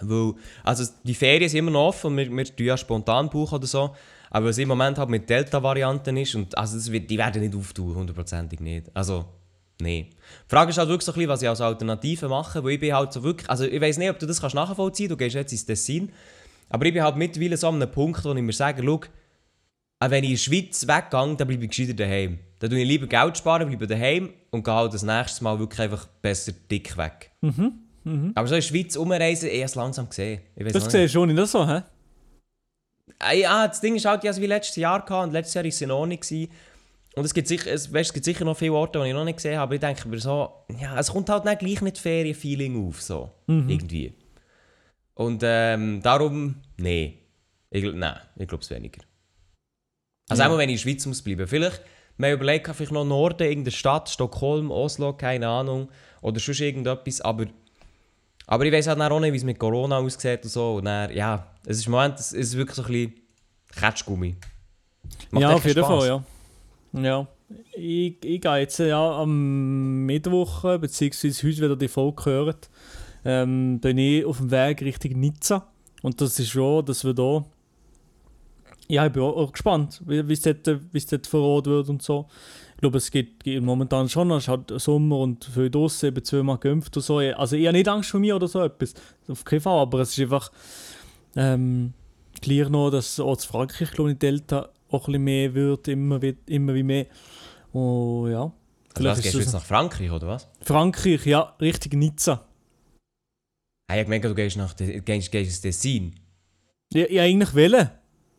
Weil, also die Ferien sind immer noch offen, wir, wir tun ja spontan buchen oder so. Aber was im Moment halt mit Delta-Varianten ist, und also das wird, die werden nicht auftun, hundertprozentig nicht. Also, nee. Die Frage ist halt wirklich so ein bisschen, was ich als Alternative mache, weil ich bin halt so wirklich, also ich weiß nicht, ob du das kannst nachvollziehen kannst, du gehst jetzt ins Tessin, aber ich bin halt mittlerweile so an einem Punkt, wo ich mir sage, schau, wenn ich in die Schweiz weggehe, dann bleibe ich gescheiter daheim. Dann tue ich lieber Geld sparen, bleibe daheim und gehe halt das nächste Mal wirklich einfach besser dick weg. Aber so in die Schweiz umreisen, ich habe langsam gesehen. Ich Das nicht. siehst du schon nicht so, hä? Ah, Ja, das Ding ist halt, ich hatte wie letztes Jahr gehabt, und letztes Jahr war es in Ordnung. gewesen. Und es gibt, sicher, es, weißt, es gibt sicher noch viele Orte, die ich noch nicht gesehen habe, aber ich denke mir so, ja, es kommt halt nicht gleich nicht Ferien-Feeling auf, so, irgendwie. Und ähm, darum, nee. Ich, nein, ich glaube es weniger. Also Ja. einmal, wenn ich in der Schweiz muss bleiben. Vielleicht, man überlegt vielleicht noch Norden, irgendeine Stadt, Stockholm, Oslo, keine Ahnung, oder sonst irgendetwas, aber aber ich weiß halt auch nicht, wie es mit Corona aussieht und so. Und dann, ja, es ist im Moment es ist wirklich so ein bisschen Ketschgummi. Macht ja, auf jeden Spaß. Fall, ja. Ja. Ich, ich gehe jetzt ja am Mittwoch, äh, beziehungsweise heute wieder die Folge gehört, ähm, bin ich auf dem Weg Richtung Nizza. Und das ist schon, dass wir da Ja, ich bin auch, auch gespannt, wie es dort, äh, wie es dort verroht wird und so. Ich glaube, es geht, geht momentan schon, es ist halt Sommer und viel draussen, eben zweimal geimpft und so. Also ich habe nicht Angst vor mir oder so etwas, auf keinen Fall, aber es ist einfach ähm, klar noch, dass auch in Frankreich, glaube ich, Delta auch ein bisschen mehr wird, immer wie, immer wie mehr. Oh ja. Also was, gehst du jetzt nach Frankreich, oder was? Frankreich, ja, richtig Nizza. Ah, ich hab gemerkt, du gehst nach De gehst, gehst ins Tessin. Ja, ja eigentlich wollen.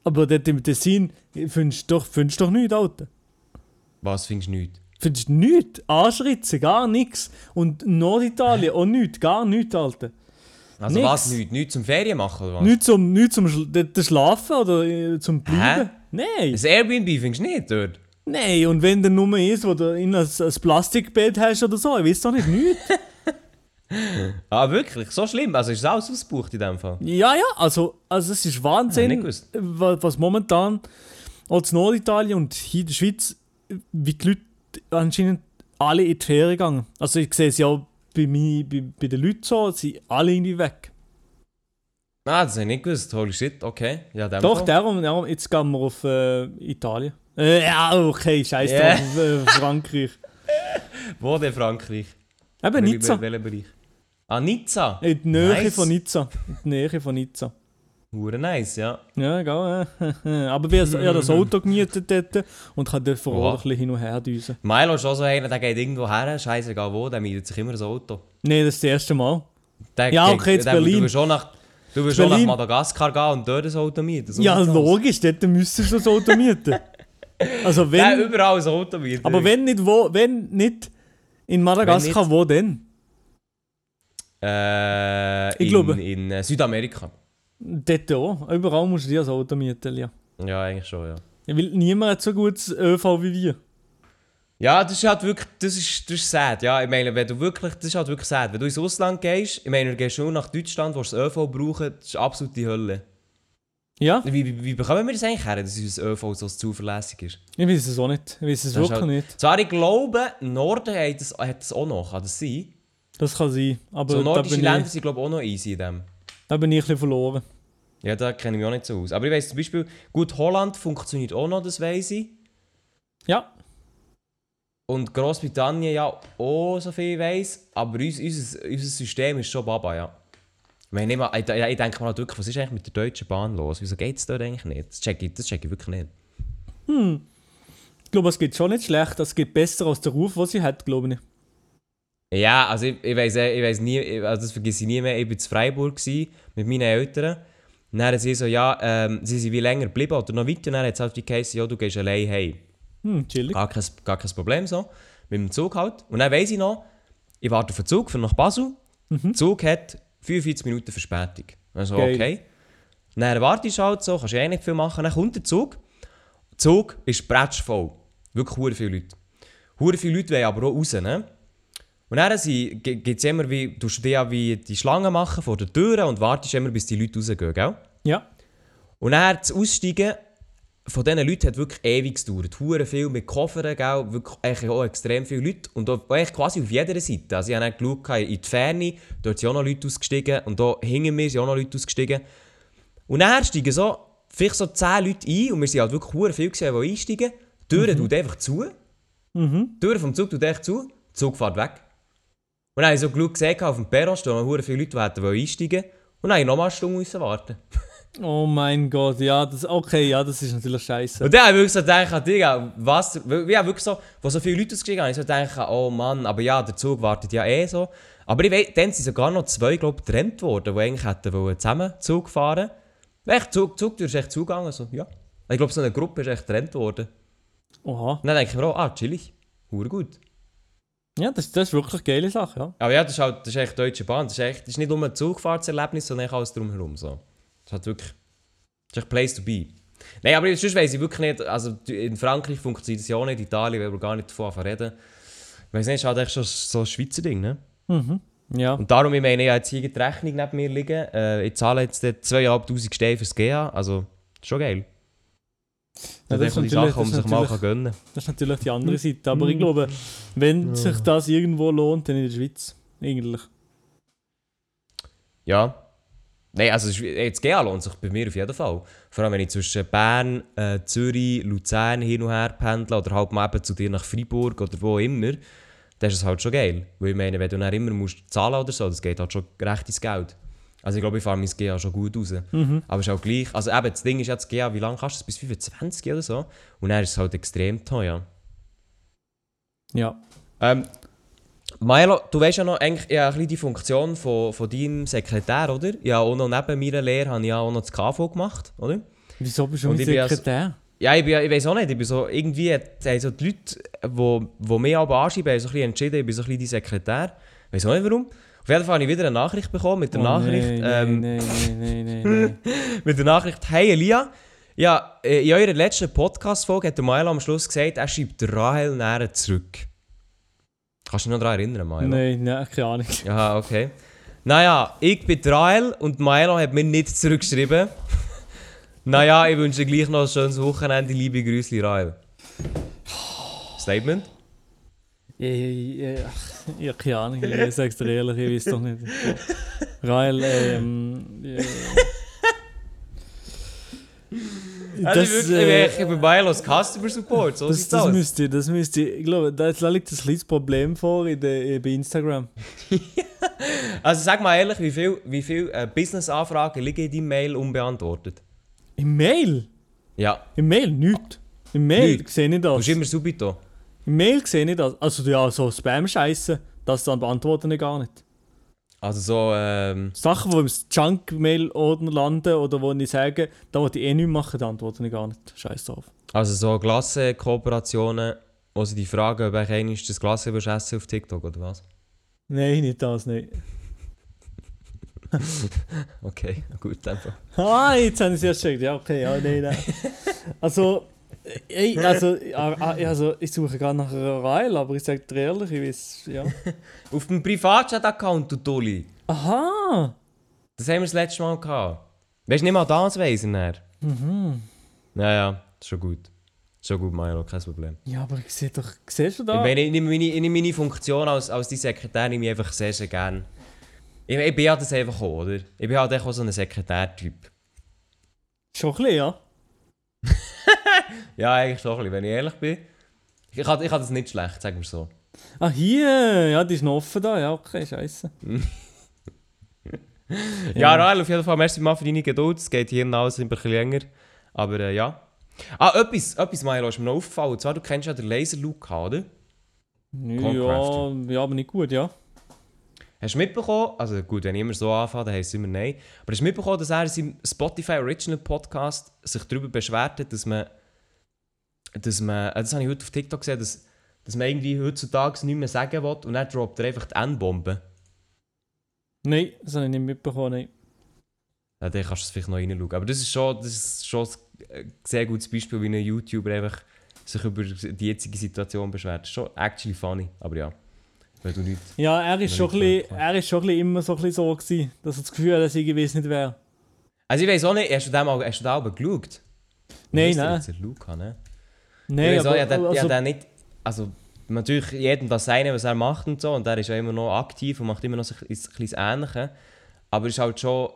Aber dort im Tessin findest du doch, findest doch nichts, Alter. Was findest du nicht? Findest du nichts? Anschritzen, gar nichts. Und Norditalien auch nichts, gar nichts, Alter. Also Nix. was nicht? Nicht zum Ferien machen, oder was? Nichts zum, nichts zum Schla Schlafen oder äh, zum Bleiben. Nein, Ein Airbnb findest du nicht dort? nein. Und wenn der Nummer ist, wo du in ein, ein Plastikbett hast oder so, ich weiß doch nicht, nichts. [laughs] Ah, wirklich? So schlimm? Also ist es alles ausgebucht in dem Fall? ja, ja, also, also es ist Ja, Wahnsinn, wa- was momentan auch in Norditalien und hier in der Schweiz, wie die Leute anscheinend alle in die Ferien gegangen. Also ich sehe es ja auch bei, mir, bei, bei den Leuten so, sie sind alle irgendwie weg. Ah, das habe ich nicht gewusst. Holy shit, okay. Ja, Doch, Fall. darum, darum, jetzt gehen wir auf äh, Italien. Äh, ja, okay, scheiße, Ja. auf äh, Frankreich. [laughs] Wo denn Frankreich? Eben Nizza. Welcher Bereich? Ah, Nizza? In der Nähe Nice. von Nizza. In der Nähe von Nizza. Hure nice, ja. Ja, geil. Äh. [laughs] Aber wir haben das Auto gemietet dort und kann dort vor Ort ein bisschen hin und her düsen. Milo ist auch so einer, der geht irgendwo her, scheißegal wo, der mietet sich immer ein Auto. Nein, das ist das erste Mal. Der Ja, geht- okay, jetzt der- Berlin. Du willst schon nach, du willst schon nach. Madagaskar gehen und dort ein Auto mieten. so ja, logisch, dort müsstest du das Auto mieten. [laughs] Also Der wenn, überall ein Auto mieten. aber wenn nicht, wo, wenn nicht in Madagaskar, wo denn? Äh, Ich in, glaube. in äh, Südamerika. Dort auch. Überall musst du dir ein Auto mieten, ja. Ja, eigentlich schon, ja. Weil niemand hat so gutes ÖV wie wir. Ja, das ist halt wirklich, das ist, das ist sad, ja. Ich meine, wenn du wirklich, das ist halt wirklich sad. Wenn du ins Ausland gehst, ich meine, du gehst nur nach Deutschland, wo du das ÖV brauchen, das ist absolut die Hölle. Ja? Wie, wie, wie bekommen wir das eigentlich her, dass unser ÖV so zuverlässig ist? Ich weiß es auch nicht. Ich weiß es Das wirklich halt- nicht. Zwar, ich glaube, Norden hat das, hat das auch noch, kann das sein? Das kann sein. Aber So nordische Länder ich, sind, glaube ich, auch noch easy in dem. da bin ich ein bisschen verloren. Ja, da kenne ich mich auch nicht so aus. Aber ich weiss zum Beispiel, gut, Holland funktioniert auch noch, das weiss ich. Ja, Und Großbritannien ja auch, so viel ich weiss. Aber uns, unser, unser System ist schon Baba, ja. Ich, mal- ich, ich denke mal halt wirklich, was ist eigentlich mit der Deutschen Bahn los? Wieso geht es dort eigentlich nicht? Das check ich, das check ich wirklich nicht. ich glaube, es geht schon nicht schlecht. Es geht besser als der Ruf, den sie hat, glaube ich. Ja, also ich, ich weiss, ich weiss nie, also das vergesse ich nie mehr. Ich war in Freiburg gewesen, mit meinen Eltern. Und dann sie so, ja, ähm, sie sind wie länger geblieben oder noch weiter. Und dann hat es halt wie geheißen, ja, du gehst allein heim. Hm, chillig. Gar kein, gar kein Problem so. Mit dem Zug halt. Und dann weiss ich noch, ich warte auf den Zug für nach Basel. Der Zug hat 45 Minuten Verspätung. Also Geil. okay. Dann wartest du halt so, kannst ja eh nicht viel machen. Dann kommt der Zug. Der Zug ist prätschvoll. Wirklich hure viele Leute. Hure viele Leute wollen aber auch raus, ne? Und dann gibt es immer wie, du dir wie die Schlange machen vor der Tür und wartest immer, bis die Leute rausgehen, gell? Ja. Und dann das Aussteigen von diesen Leuten hat wirklich ewig gedauert. Hure viel mit Koffern, gell? Wirklich eigentlich auch extrem viele Leute. Und auch eigentlich quasi auf jeder Seite. Also ich habe dann geschaut, in die Ferne, dort sind auch noch Leute ausgestiegen. Und da hinter mir sind auch noch Leute ausgestiegen. Und dann steigen so, vielleicht so 10 Leute ein. Und wir sind halt wirklich hure viel gesehen, die einsteigen. Die Tür tut einfach zu. Mhm. Die Tür vom Zug tut echt zu. Der Zug fährt weg. Und dann habe ich so geschaut, gesehen, auf dem Perron stehen noch hure viele Leute, die einsteigen Und dann nochmal eine Stunde müssen warten. [laughs] Oh mein Gott, ja, das, okay, ja, das ist natürlich scheiße. Und dann habe ich wirklich so gedacht, Digga, was? Ja, wirklich so, wo so viele Leute ausgestiegen sind, habe ich so gedacht, oh Mann, aber ja, der Zug wartet ja eh so. Aber ich weiß, dann sind sogar noch zwei, glaube ich, getrennt worden, die eigentlich hätten wollen zusammen Zug fahren Echt, Zug, Zugtür ist echt zugegangen, so, ja. Ich glaube, so eine Gruppe ist echt getrennt worden. Oha. Und dann denke ich mir auch, ah, chillig, gut. Ja, das, das ist wirklich eine geile Sache, ja. Aber ja, das ist halt, das ist echt Deutsche Bahn, das ist, echt, das ist nicht nur ein Zugfahrtserlebnis, sondern echt alles drumherum, so. Das ist halt wirklich, das ist echt Place to be. Nein, aber sonst weiss ich wirklich nicht, also in Frankreich funktioniert das ja auch nicht, in Italien, weil wir gar nicht davon reden. Ich weiss nicht, ist halt echt schon so ein Schweizer Ding, ne? Mhm. Ja. Und darum, ich meine, ich habe jetzt hier die Rechnung neben mir liegen. Äh, ich zahle jetzt dort 2'500 Steine fürs GH, also schon geil. Ja, das die natürlich- Sachen, die man das sich ist mal gönnen kann. Das ist natürlich die andere Seite. Aber ich glaube, wenn sich das irgendwo lohnt, dann in der Schweiz. Eigentlich. Ja. Nein, also ist- das GA lohnt sich bei mir auf jeden Fall. Vor allem, wenn ich zwischen Bern, äh, Zürich, Luzern hin und her pendle oder halt mal eben zu dir nach Freiburg oder wo immer, dann ist es halt schon geil. Weil ich meine, wenn du dann immer musst zahlen oder so, das geht halt schon recht ins Geld. Also ich glaube, ich fahre mein GA schon gut raus. Aber es ist auch gleich, also eben, das Ding ist jetzt, GA, wie lange kannst du es? Bis 25 oder so? Und dann ist es halt extrem teuer. Ja. Ähm, Milo, du weißt ja noch eigentlich ja, ein bisschen die Funktion von, von deinem Sekretär, oder? Ja, auch noch neben meiner Lehre habe ich ja auch noch das KV gemacht, oder? Wieso bist du Und mein ich bin ja Sekretär? Ich, bin, ich weiß auch nicht, ich bin so, irgendwie hat- haben so die Leute, die, die mich aber anschreiben, haben so ein bisschen entschieden, ich bin so ein bisschen die Sekretär. Ich weiß auch nicht warum. Auf jeden Fall habe ich wieder eine Nachricht bekommen mit der Oh, Nachricht, Nein, ähm, nein, nein, nein, nein, nein. [laughs] mit der Nachricht, hey Elia, ja, äh, in eurer letzten Podcast-Folge hat der Milo am Schluss gesagt, er schreibt Rahel näher zurück. Kannst du dich noch daran erinnern, Milo? Nein, nein, keine Ahnung. Ja, okay. Naja, ich bin Rael und Milo hat mir nicht zurückgeschrieben. [laughs] naja, ich wünsche dir gleich noch ein schönes Wochenende, liebe Grüße, Rael. Statement? Ja, ja, keine Ahnung, ich [laughs] sag's dir ehrlich, ich weiß doch nicht. Rael, ähm. Ja. Das, ich, wirklich, äh, ich bin Milos Customer Support, so das, das aus. müsste, das müsste, ich glaube, da, liegt ein kleines Problem vor in der, äh, bei Instagram. [laughs] Also sag mal ehrlich, wie viele wie viel, äh, Business-Anfragen liegen in deinem Mail unbeantwortet? Im Mail? Ja, Im Mail? Nichts. Im Mail Nichts. sehe ich du das. bist immer subito. Mail sehe ich das. Also ja, so Spam-Scheiße, das dann beantworte ich gar nicht. Also so, ähm, Sachen, die im Junk-Mail-Ordner landen oder wo ich sage, da wollte ich eh nichts machen, da antworte ich gar nicht. Scheiß drauf. also so Glasse-Kooperationen, wo sie dich fragen, ob ich einmal das willst essen auf TikTok oder was? Nein, nicht das, nein. [laughs] Okay, gut, einfach. Ah, jetzt habe ich es erst gecheckt. Ja, okay, ja, nein, nein. [laughs] Also, ey, also, ja, also ich suche gerade nach einer Rail, aber ich sage dir ehrlich, ich weiß, ja. [laughs] Auf dem Privatchat-Account, du Tolli. Aha! Das haben wir das letzte Mal gehabt. Weißt du nicht mal das weisen, er? Mhm. Ja, ja, schon gut. Schon gut, Milo, kein Problem. Ja, aber ich sehe doch, siehst du Ich da? meine, ich nehme meine, ich nehme meine Funktion als, als die Sekretär nehme ich einfach sehr, sehr gerne. Ich, ich bin ja das einfach auch, oder? Ich bin halt auch so ein Sekretärtyp. Schon ein bisschen, ja. [laughs] Ja, eigentlich schon ein bisschen, wenn ich ehrlich bin. Ich habe ich das nicht schlecht, sagen wir so. Ah, hier, ja, die ist noch offen da, ja, okay, scheiße. [laughs] Ja, Rael, auf jeden Fall, merci mal für deine Geduld. Es geht hier hinaus ein bisschen länger. Aber äh, ja. Ah, etwas, etwas, Milo, ist mir noch aufgefallen. Und zwar, du kennst ja den Laser Luke, oder? Ja, ja, aber nicht gut, ja. Hast du mitbekommen, also gut, wenn ich immer so anfange, dann heisst es immer nein. Aber hast du mitbekommen, dass er in seinem Spotify Original Podcast sich darüber beschwert hat, dass man, dass man, äh, das habe ich heute auf TikTok gesehen, dass, dass man irgendwie heutzutage nicht mehr sagen will und dann droppt er einfach die N-Bombe. Nein, das habe ich nicht mitbekommen, nein. Ja, dann kannst du es vielleicht noch reinschauen. Aber das ist schon, das ist schon ein sehr gutes Beispiel, wie ein YouTuber einfach sich über die jetzige Situation beschwert. Das ist schon actually funny, aber ja. Wenn du nicht... Ja, er ist, schon bisschen, er ist schon immer so, bisschen so gewesen, dass er das Gefühl hat, dass ich gewiss nicht wäre. Also ich weiß auch nicht, hast du den mal, hast du den mal geschaut? Nein, nein. Luca, ne? Nein, ich weiß auch, aber, ja, der, ja, also, der nicht... Also natürlich jedem das Seine, was er macht und so. Und er ist ja immer noch aktiv und macht immer noch so ein bisschen das Ähnliche. Aber es ist halt schon...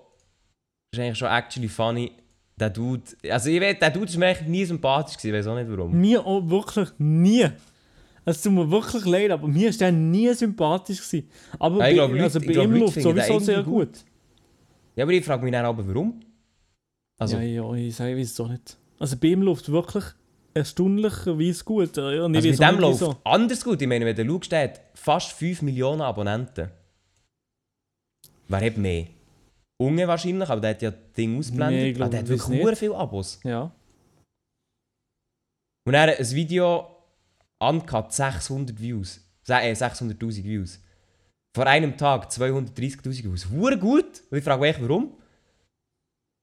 ist eigentlich schon actually funny. Der Dude... Also ich weiß, der Dude ist mir eigentlich nie sympathisch gewesen, ich weiß auch nicht warum. Mir auch wirklich nie. Es tut mir wirklich leid, aber mir ist der nie sympathisch gewesen. Aber Ja, ich bei, glaub, Leute- also ich bei glaub, ihm läuft sowieso sehr irgendwie gut. Ja, aber ich frage mich dann aber, warum? Also, ja, ja, ich sage, ich weiß es auch nicht. Also bei ihm läuft wirklich erstaunlicherweise gut. Ja, und ich also mit dem läuft wieso. anders gut. Ich meine, wenn du schaust, der hat fast 5 Millionen Abonnenten. Wer hat mehr? Unge wahrscheinlich, aber der hat ja das Ding ausgeblendet. Nee, ich glaub, ah, der hat wirklich sehr viele Abos. Ja. Und er hat ein Video uncut 600 Views. Se- Äh, 600'000 Views. Vor einem Tag 230'000 Views. Hure gut. Und ich frage mich, warum?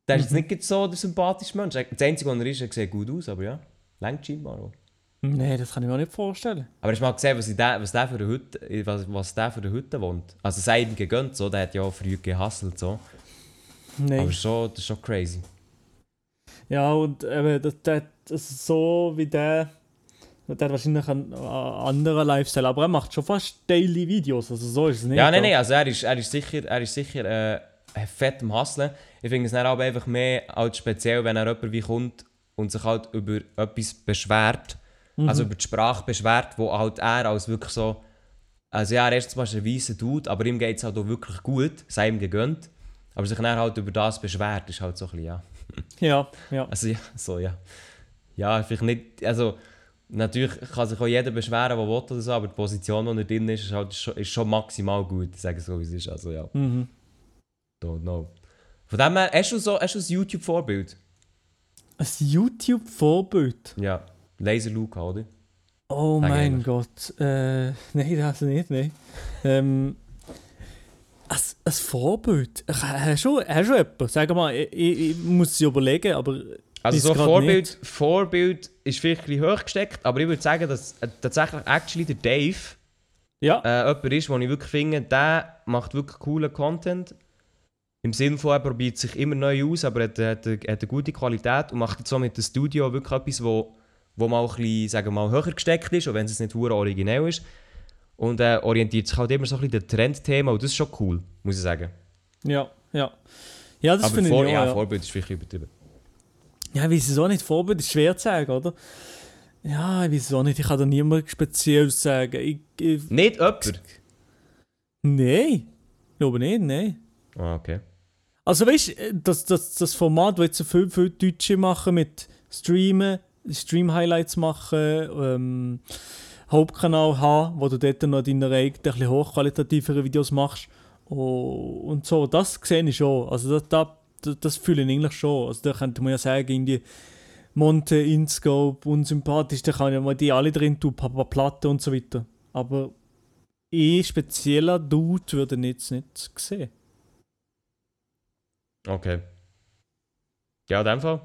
Der ist jetzt Mhm. nicht so der sympathische Mensch. Das Einzige, was er ist, er sieht gut aus, aber ja. Längt scheinbar auch. Nein, das kann ich mir auch nicht vorstellen. Aber du mal gesehen, was, der, was, der für eine Hütte, was, was der für eine Hütte wohnt? Also es sei ihm gegönnt, so. der hat ja auch früh gehasselt. So. Nein. Aber schon, das ist schon crazy. Ja, und eben, das, das, das ist so wie der. Der hat wahrscheinlich einen, einen anderen Lifestyle, aber er macht schon fast daily Videos, also so ist es nicht. Ja, nein, nein, also er ist, er ist sicher, er ist sicher äh, äh, fett am Hustlen. Ich finde es dann aber einfach mehr als speziell, wenn er jemand wie kommt und sich halt über etwas beschwert, also über die Sprache beschwert, wo halt er als wirklich so, also ja, er ist zum Beispiel ein weißer Dude, aber ihm geht es halt auch wirklich gut, sei ihm gegönnt, aber sich dann halt über das beschwert, ist halt so ein bisschen, ja. [laughs] Ja, ja. Also ja, so ja. Ja, vielleicht nicht, also natürlich kann sich auch jeder beschweren, der will oder so, aber die Position, der er drin ist, ist, halt schon, ist schon maximal gut, ich sage es so, wie es ist, also ja. Mhm. Don't know. Von dem her, hast du so hast du ein YouTube-Vorbild? Ein YouTube-Vorbild. Ja. Laser Luca, oder? Oh Sag mein ehrlich. Gott. Äh, nein, das nicht, nein. Ähm, ein, ein Vorbild? Hast du, hast du jemanden? Sag mal, ich, ich, ich muss es überlegen, aber... Also so Vorbild, Vorbild ist vielleicht ein hoch gesteckt, aber ich würde sagen, dass äh, tatsächlich actually der Dave Ja, äh, jemand ist, den ich wirklich finde, der macht wirklich coolen Content. Im Sinne von, er probiert sich immer neu aus, aber er hat, hat, hat eine gute Qualität und macht jetzt so mit dem Studio wirklich etwas, wo, wo mal ein bisschen, sagen wir mal, höher gesteckt ist, auch wenn es nicht hure originell ist. Und er orientiert sich halt immer so ein bisschen den Trendthema und das ist schon cool, muss ich sagen. ja, ja. Ja, das finde ich auch, ja, ja. Vorbild ist vielleicht übertrieben. Ja, ich weiß es auch nicht. Vorbild ist schwer zu sagen, oder? Ja, ich weiß es auch nicht. Ich kann da niemand speziell sagen. Ich, ich, Nicht jemand? nein. Ich glaube nicht, nein. Ah, okay. Also weißt du, das, das, das Format, das jetzt so viel, viel Deutsche machen mit Streamen, Stream-Highlights machen, ähm, Hauptkanal haben, wo du dort noch deine eigenen, ein bisschen hochqualitativere Videos machst oh, und so, das sehe ich schon. Also das, das, das, fühle ich eigentlich schon. Also da könnte man ja sagen, irgendwie Monte, Inscope, unsympathisch, da kann ich mal die alle drin tun, Papa Platte und so weiter. Aber ich spezieller Dude würde ich jetzt nicht sehen. Okay. Ja, in dem Fall.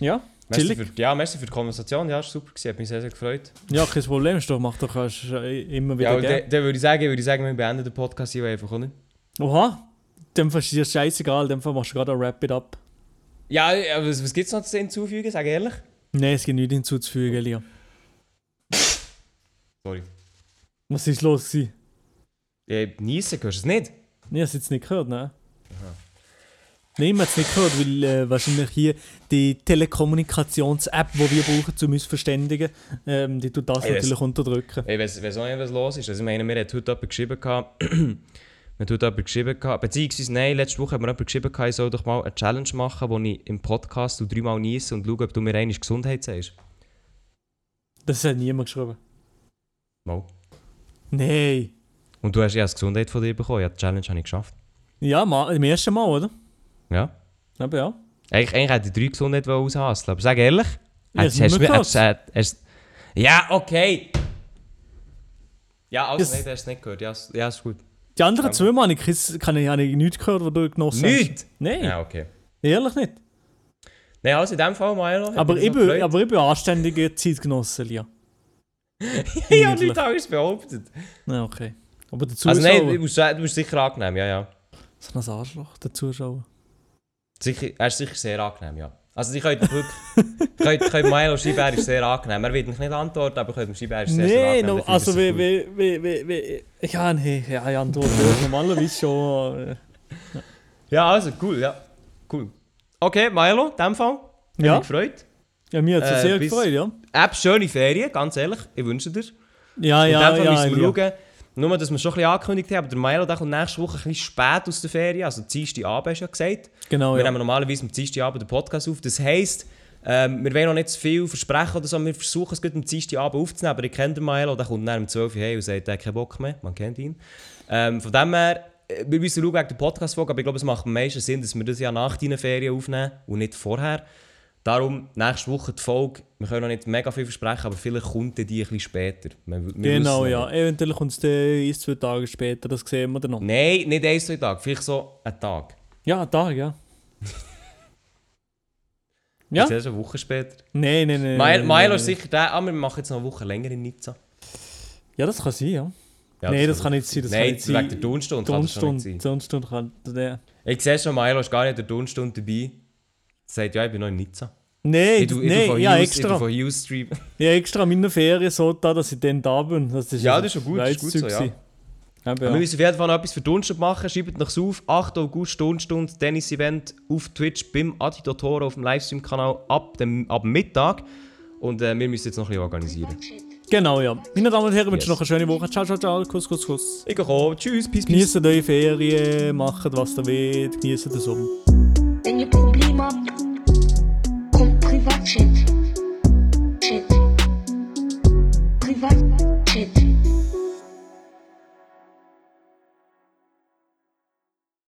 Ja, Merci chillig. für, ja, merci für die Konversation. Ja, super gewesen. Hat mich sehr, sehr gefreut. Ja, kein Problem, ist doch, mach doch kannst du immer wieder Ja, dann dann würde ich sagen, würde ich sagen, wir beenden den Podcast hier einfach, oder? Oha, dem Fall ist dir scheißegal, dem Fall machst du gerade ein Wrap it up. Ja, aber was, was gibt es noch zu hinzufügen? Sag ehrlich. Nein, es gibt nichts hinzuzufügen, Lia. Sorry. Was ist los gewesen? Ja, Niesen, hörst du es nicht? Ich habe es jetzt nicht gehört, ne? Nein, man hat es nicht gehört, weil äh, wahrscheinlich hier die Telekommunikations-App, die wir brauchen, um uns zu verständigen, ähm, die tut das Ey, natürlich unterdrücken. Ich weiß, auch nicht, was los ist. Also, ich meine, mir hat heute jemand geschrieben, gehabt, [clears throat] mir hat heute jemand geschrieben, gehabt, beziehungsweise, nein, letzte Woche hat mir jemand geschrieben, gehabt, ich soll doch mal eine Challenge machen, wo ich im Podcast dreimal niese und schaue, ob du mir einmal Gesundheit sagst. Das hat niemand geschrieben. Mal. Nein. Und du hast ja das Gesundheit von dir bekommen. Ja, die Challenge habe ich geschafft. Ja, mal, im ersten Mal, oder? Ja. Aber ja. Eigentlich, eigentlich hätte ich drei Gesundheit aushasseln aber sag ehrlich. Hast- hast hast- hast- hast- Ja, okay. Ja, also, Das- nein, du hast es nicht gehört. Ja, ist- ja ist gut. Die anderen zwei Mal ich, kann ich, habe ich nichts gehört, was du genossen Nicht? hast. Nein, Ja, okay. ehrlich nicht. Nein, also in dem Fall, Milo. hat Aber ich, bin, aber ich bin anständiger Zeitgenosse, Lia. [laughs] Ich habe nichts anderes behauptet. Ja, okay. Aber der Zuschauer... Also nein, du bist, du bist sicher angenehm, ja, ja. So ein Arschloch, der Zuschauer. Sicher, er ist sicher sehr angenehm, ja. Also die könnt wirklich... könnt, könnt Milo schreiben, er ist sehr angenehm. Er wird mich nicht antworten, aber könnt ihm schreiben, er ist sehr, sehr Nein, angenehm. no, findet also wie, wie, wie, wie, wie, ja, nee, ja, ich antworte normalerweise schon. äh, Ja, also, cool, ja. Cool. Okay, Milo, in dem Fall. Ja, mich gefreut. ja mir hat es Äh, sehr gefreut, ja. App, schöne Ferien, ganz ehrlich. Ich wünsche dir. Ja, In ja, dem Fall ja. müssen wir ja. schauen, nur dass wir schon ein bisschen angekündigt haben, aber der Milo der kommt nächste Woche ein bisschen spät aus der Ferien, also Dienstagabend hast du ja gesagt. Genau, wir ja. nehmen normalerweise am Dienstagabend den Podcast auf. Das heisst, ähm, wir wollen noch nicht zu viel versprechen oder so, wir versuchen es gut am Dienstagabend aufzunehmen, aber ich kenne den Milo, der kommt dann um 12 Uhr hey und sagt, er hat keinen Bock mehr, man kennt ihn. Ähm, von dem her, äh, wir müssen schauen wegen der Podcast-Folge, aber ich glaube, es macht am meisten Sinn, dass wir das ja nach deinen Ferien aufnehmen und nicht vorher. Darum, nächste Woche die Folge, wir können noch nicht mega viel versprechen, aber vielleicht kommt die ein bisschen später. Wir, wir Genau, ja. Eventuell kommt es ein, zwei Tage später, das sehen wir dann noch. Nein, nicht ein, zwei Tage, vielleicht so einen Tag. Ja, ein Tag, ja. [laughs] ja? Jetzt erst eine Woche später. Nein, nein, nein. Milo, nein, Milo nein, ist nein. sicher der, aber wir machen jetzt noch eine Woche länger in Nizza. Ja, das kann sein, ja. Ja, Nein, das kann nicht sein, das kann Nein, nicht sein. wegen der Tonstunde kann das schon nicht sein. Kann. Der. Ich sehe schon, Milo ist gar nicht in der Tonstunde dabei. Er sagt, ja, ich bin noch in Nizza. Nein, Ich nein, von [laughs] ja, extra. Ja, extra meine Ferien so da, dass ich dann da bin. Das ist Ja, das ist schon gut, das ist gut so, ja. gewesen. Eben, Wir ja. müssen auf jeden Fall noch etwas für Dunststund machen. Schreibt noch auf. 8. August, Dunststund, Tennis-Event auf Twitch beim Adi Dottore auf dem Livestream-Kanal ab, dem, ab Mittag. Und äh, wir müssen jetzt noch ein bisschen organisieren. Genau, ja. Meine Damen und Herren, wünsche Yes. noch eine schöne Woche. Ciao, ciao, ciao. Kuss, kuss, kuss. Ich gehe kommen. Tschüss, peace, peace. Genießt eure Ferien, macht was ihr wollt, genießt den Sommer. Kommt